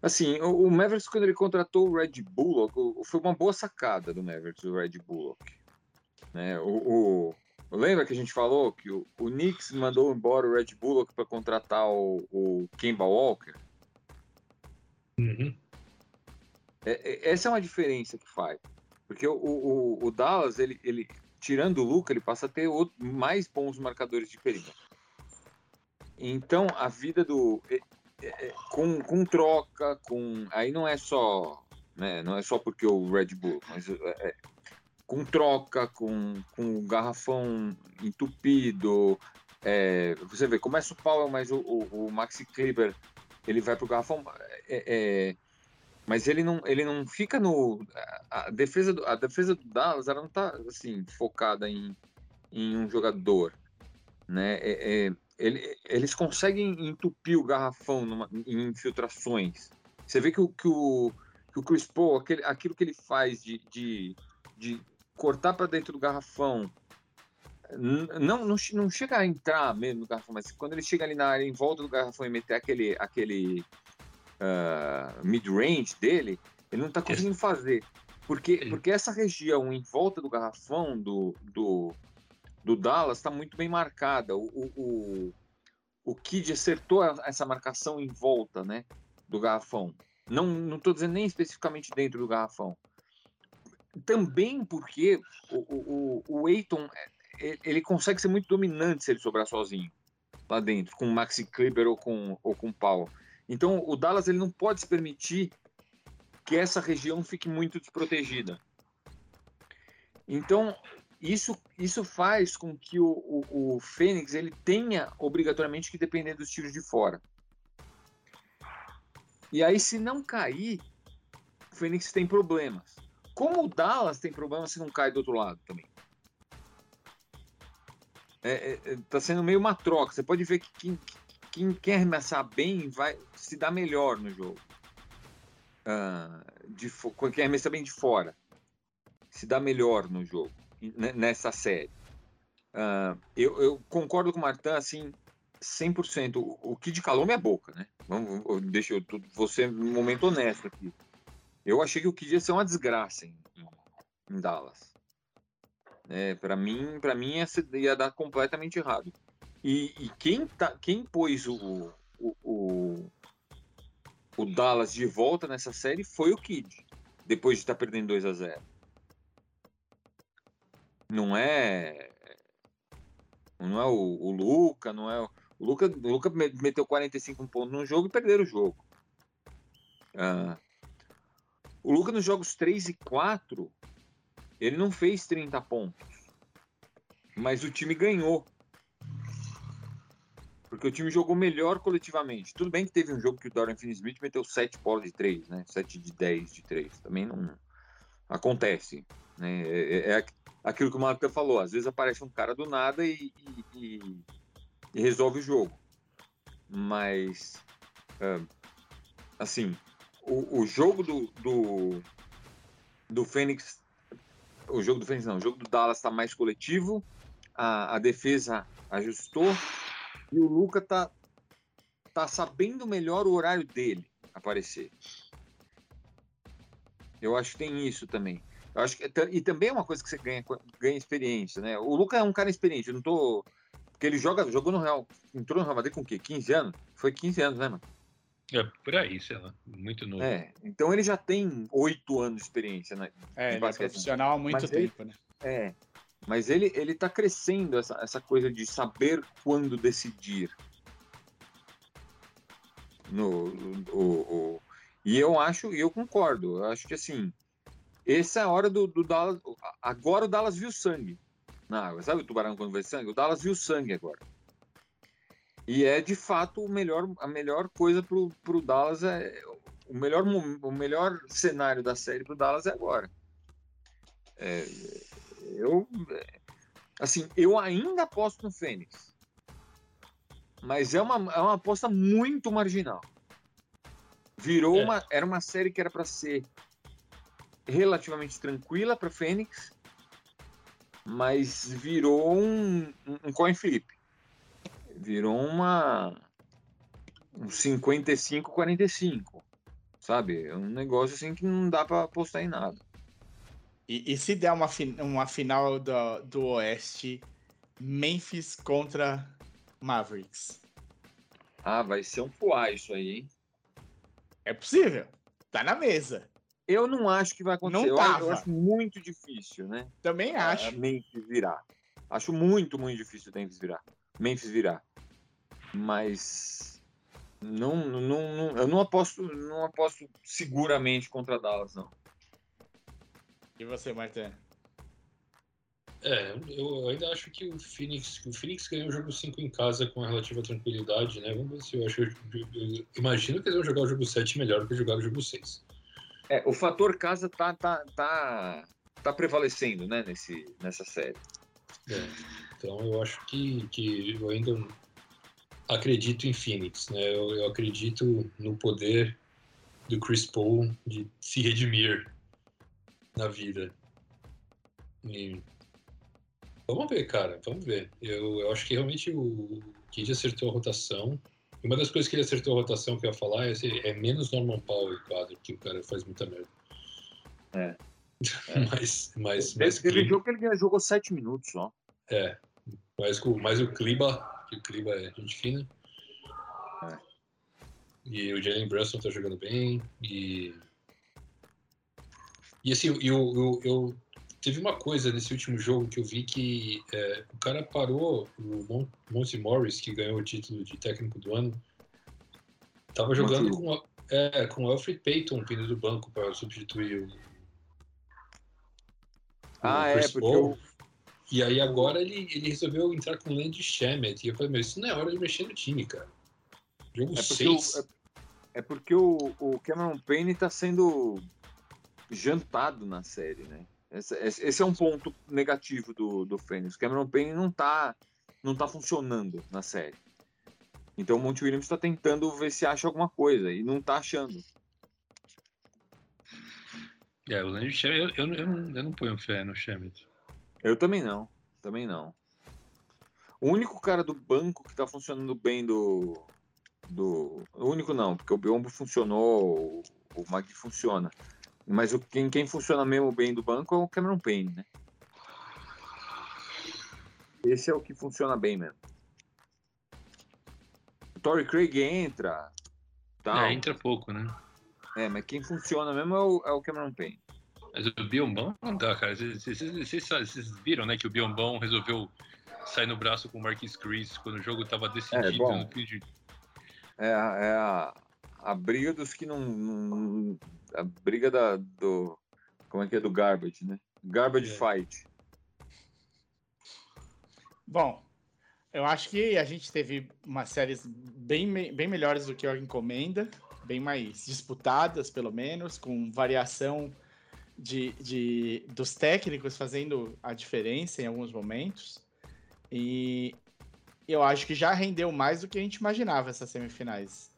Assim, o, o Mavericks, quando ele contratou o Red Bullock, o- foi uma boa sacada do Mavericks, o Red Bullock. Né? O, o- lembra que a gente falou que o, o Knicks mandou embora o Red Bullock para contratar o, o Kemba Walker? Uhum. É- é- essa é uma diferença que faz. Porque o, o, o Dallas, ele, ele, tirando o Luca, ele passa a ter outro- mais bons marcadores de perímetro. Então, a vida do. Com, com troca, com. Aí não é só. Né, não é só porque o Red Bull, mas é- é, com troca, com, com garrafão entupido. é, você vê, começa o Powell, mas o, o, o Maxi Kleber ele vai pro garrafão. é, é, mas ele não, ele não fica no. A, a defesa, do, a defesa do Dallas ela não tá assim, focada em, em um jogador. Né? É- é, ele- eles conseguem entupir o garrafão numa- em infiltrações. Você vê que o, que o, que o Chris Paul, aquele, aquilo que ele faz de, de, de cortar para dentro do garrafão, não, não, não chega a entrar mesmo no garrafão, mas quando ele chega ali na área em volta do garrafão e meter aquele, aquele ah, mid-range dele, ele não está conseguindo fazer. Porque, porque essa região em volta do garrafão do, do, do Dallas está muito bem marcada. O, o, o, o Kid acertou essa marcação em volta né, do garrafão. Não estou dizendo nem especificamente dentro do garrafão. Também porque o, o, o, o Aiton é- ele consegue ser muito dominante se ele sobrar sozinho lá dentro, com o Maxi Kleber ou com, ou com o Powell. Então o Dallas ele não pode se permitir que essa região fique muito desprotegida. Então isso, isso faz com que o, o, o Fênix ele tenha obrigatoriamente que depender dos tiros de fora. E aí, se não cair, o Fênix tem problemas. Como o Dallas tem problemas se não cai do outro lado também. É, é, é, tá sendo meio uma troca. Você pode ver que quem, quem quer arremessar bem vai se dar melhor no jogo. Ah, de, quem arremessa bem de fora se dá melhor no jogo, nessa série. Ah, eu, eu concordo com o Martin, assim, 100%. O, o Kid calou minha boca, né? Vamos, eu- deixa eu ser um momento honesto aqui. Eu achei que o Kid ia ser uma desgraça em, em- Dallas. É, para mim, para mim ia, ia dar completamente errado. E, e quem, tá, quem pôs o, o, o, o Dallas de volta nessa série foi o Kid, depois de estar perdendo 2 a 0 Não é. Não é o, o Luca, não é. O o Luca, o Luca me- meteu 45 pontos no jogo e perderam o jogo. Ah, O Luca nos jogos 3 e 4, ele não fez 30 pontos. Mas o time ganhou. Porque o time jogou melhor coletivamente. Tudo bem que teve um jogo que o Dorian Finney-Smith meteu 7 bolas de 3, né? 7 de 10 de 3. Também não acontece. Né? É, é- é aquilo que o Marco falou. Às vezes aparece um cara do nada e, e- e- resolve o jogo. Mas, assim, o, o jogo do, do, do Fênix... O jogo do Fênix não. O jogo do Dallas está mais coletivo. A, a defesa ajustou. E o Luca tá, tá sabendo melhor o horário dele aparecer. Eu acho que tem isso também. Eu acho que, e também é uma coisa que você ganha, ganha experiência, né? O Luca é um cara experiente, eu não tô. Porque ele joga, jogou no Real. Entrou no Real Madrid com o quê? 15 anos? Foi 15 anos, né, mano? É, por aí, sei lá. Muito novo. É. Então ele já tem 8 anos de experiência, né? É, ele é basquete. profissional há muito Mas ele- tempo, né? É. Mas ele, ele tá crescendo essa, essa coisa de saber quando decidir. No, o, o- e eu acho, e eu concordo, eu acho que assim, essa é a hora do, do Dallas. Agora o Dallas viu sangue na água. Sabe o tubarão quando vê sangue? O Dallas viu sangue agora. E é de fato o melhor, a melhor coisa pro, pro Dallas é. O melhor, o melhor cenário da série pro Dallas é agora. É, eu assim, eu ainda aposto no Fênix. Mas é uma, é uma aposta muito marginal. Virou É. uma era uma série que era para ser relativamente tranquila para Fênix, mas virou um, um, coin flip. Virou uma um 55 45, sabe? É um negócio assim que não dá para apostar em nada. E, e se der uma, uma final do, do Oeste, Memphis contra Mavericks? Ah, vai ser um poá isso aí, hein? É possível. Tá na mesa. Eu não acho que vai acontecer. Não eu, acho- tava. eu acho muito difícil, né? Também a acho. Memphis virar. Acho muito, muito difícil o Memphis virar. Memphis virar. Mas não, não, não- eu não aposto, não aposto seguramente contra Dallas, não. E você, Martin? É, eu ainda acho que o Phoenix, o Phoenix ganhou o jogo 5 em casa com a relativa tranquilidade, né? Vamos ver se eu acho. Eu, eu imagino que eles vão jogar o jogo 7 melhor do que jogar o jogo 6. É, o fator casa tá, tá, tá, tá prevalecendo, né, nesse, nessa série. É, então eu acho que, que eu ainda acredito em Phoenix, né? Eu, eu acredito no poder do Chris Paul de se redimir na vida. E vamos ver, cara, vamos ver. Eu, eu acho que realmente o Kid acertou a rotação. E uma das coisas que ele acertou a rotação que eu ia falar é, é menos Norman Powell em quadro, que o cara faz muita merda. É. mas, mas, mas Teve Kliba- jogo que ele jogou sete minutos só. é, mais, com- mais o Kliba, que o Kliba é gente fina. É. E o Jalen Brunson tá jogando bem. E. E assim, eu, eu, eu- teve uma coisa nesse último jogo que eu vi que é, o cara parou, o Mon Monty Morris, que ganhou o título de técnico do ano, tava jogando Monty. com, é, com o Alfred Payton vindo do banco para substituir o. o Ah, é, porque o, E aí agora ele, ele resolveu entrar com o Land Shemet. E eu falei, mas isso não é hora de mexer no time, cara. Jogo É porque, o, 6. é, é porque o, o Cameron Payne está sendo jantado na série, né? Esse, esse- é um ponto negativo do, do Fênix. Cameron Payne não tá, não tá funcionando na série. Então o Monte Williams está tentando ver se acha alguma coisa e não tá achando. É, o Land Shemet, eu, eu, não- eu, não, eu não ponho fé no Shemet. Eu também não, também não. O único cara do banco que tá funcionando bem do. do o único não, porque o Biombo funcionou, o, o Mag funciona. Mas o, quem, quem funciona mesmo bem do banco é o Cameron Payne, né? Esse é o que funciona bem mesmo. O Torrey Craig entra. Tal. É, entra pouco, né? É, mas quem funciona mesmo é o, é o Cameron Payne. Mas o Biombão não dá, cara. Vocês- viram, né, que o Biombão resolveu sair no braço com o Marquis Chris quando o jogo tava decidido É, bom. no. É, a- é a, a briga dos que não, não- a briga da, do. Como é que é? Do Garbage, né? Garbage É. Fight. Bom, eu acho que a gente teve umas séries bem, bem melhores do que a encomenda, bem mais disputadas, pelo menos, com variação de, de, dos técnicos fazendo a diferença em alguns momentos. E eu acho que já rendeu mais do que a gente imaginava essas semifinais,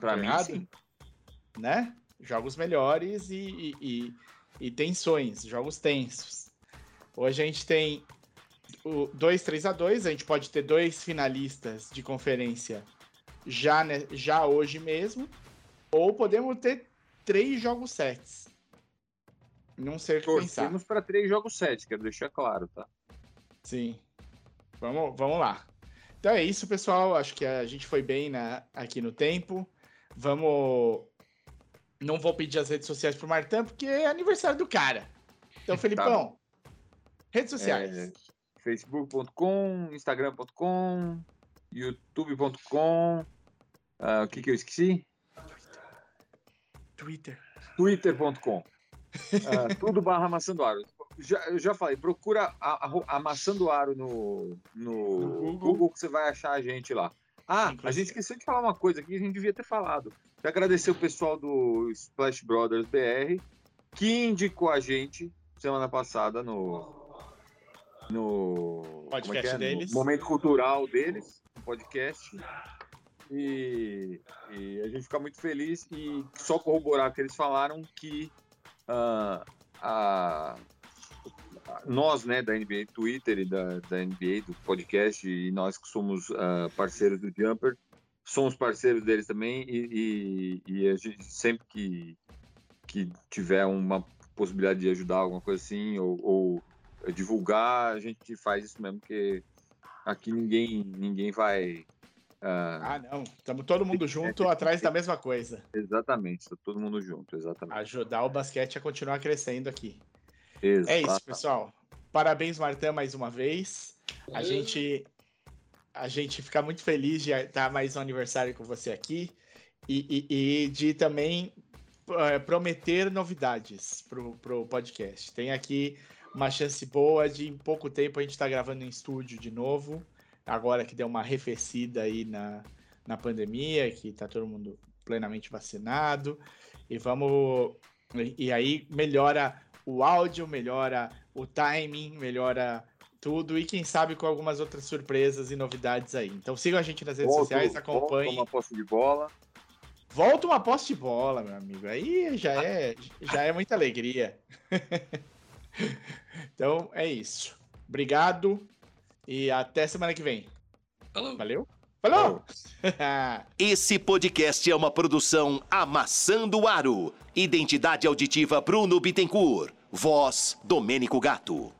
Pra Tô mim, errado? sim. Né? Jogos melhores e, e, e- e tensões, jogos tensos. Hoje a gente tem o 2 3 a 2 a gente pode ter dois finalistas de conferência já, né, já hoje mesmo, ou podemos ter três jogos sets. Não sei o que pensar. Torcemos pra três jogos sete, quero deixar claro, tá? Sim. Vamos, vamos lá. Então é isso, pessoal. Acho que a gente foi bem na, aqui no tempo. Vamos. Não vou pedir as redes sociais pro Martão, porque é aniversário do cara. Então, Felipão, redes sociais. É, Facebook.com, Instagram.com, YouTube.com. ah, o que, que eu esqueci? Twitter. Twitter.com. Ah, tudo barra maçã do aro. Já, eu já falei, procura a, a, a maçã do aro no, no, No Google. Google. que você vai achar a gente lá. Ah, a Inclusive. gente esqueceu de falar uma coisa aqui que a gente devia ter falado. Quero agradecer o pessoal do Splash Brothers BR que indicou a gente semana passada no no Podcast é que é? No deles. momento cultural deles, no podcast. E, e a gente fica muito feliz e só corroborar que eles falaram que a- a- nós, né, da NBA Twitter e da, da NBA, do podcast, e nós que somos ah, parceiros do Jumper, somos parceiros deles também, e, e- e a gente sempre que, que tiver uma possibilidade de ajudar, alguma coisa assim, ou, ou divulgar, a gente faz isso mesmo, porque aqui ninguém, ninguém vai. ah, Ah, não. Estamos todo mundo junto atrás da mesma coisa. exatamente, tá todo mundo junto, exatamente. Ajudar o basquete a continuar crescendo aqui. É Exata- isso, pessoal. Parabéns, Martã, mais uma vez. A gente, a gente fica muito feliz de estar mais um aniversário com você aqui e, e- e de também eh, prometer novidades pro, pro podcast. Tem aqui uma chance boa de em pouco tempo a gente estar gravando em estúdio de novo. Agora que deu uma arrefecida aí na, na pandemia, que tá todo mundo plenamente vacinado. E vamos. E e aí melhora o áudio, melhora o timing, melhora tudo e quem sabe com algumas outras surpresas e novidades aí. Então sigam a gente nas redes Volta- sociais, volta acompanhem. uma posse de bola. Volta uma posse de bola, meu amigo. Aí já é, já é muita alegria. então é isso. Obrigado e até semana que vem. Falou. Valeu? Falou! Esse podcast é uma produção Amassando Aro. Identidade auditiva Bruno Bittencourt. Voz Domênico Gato.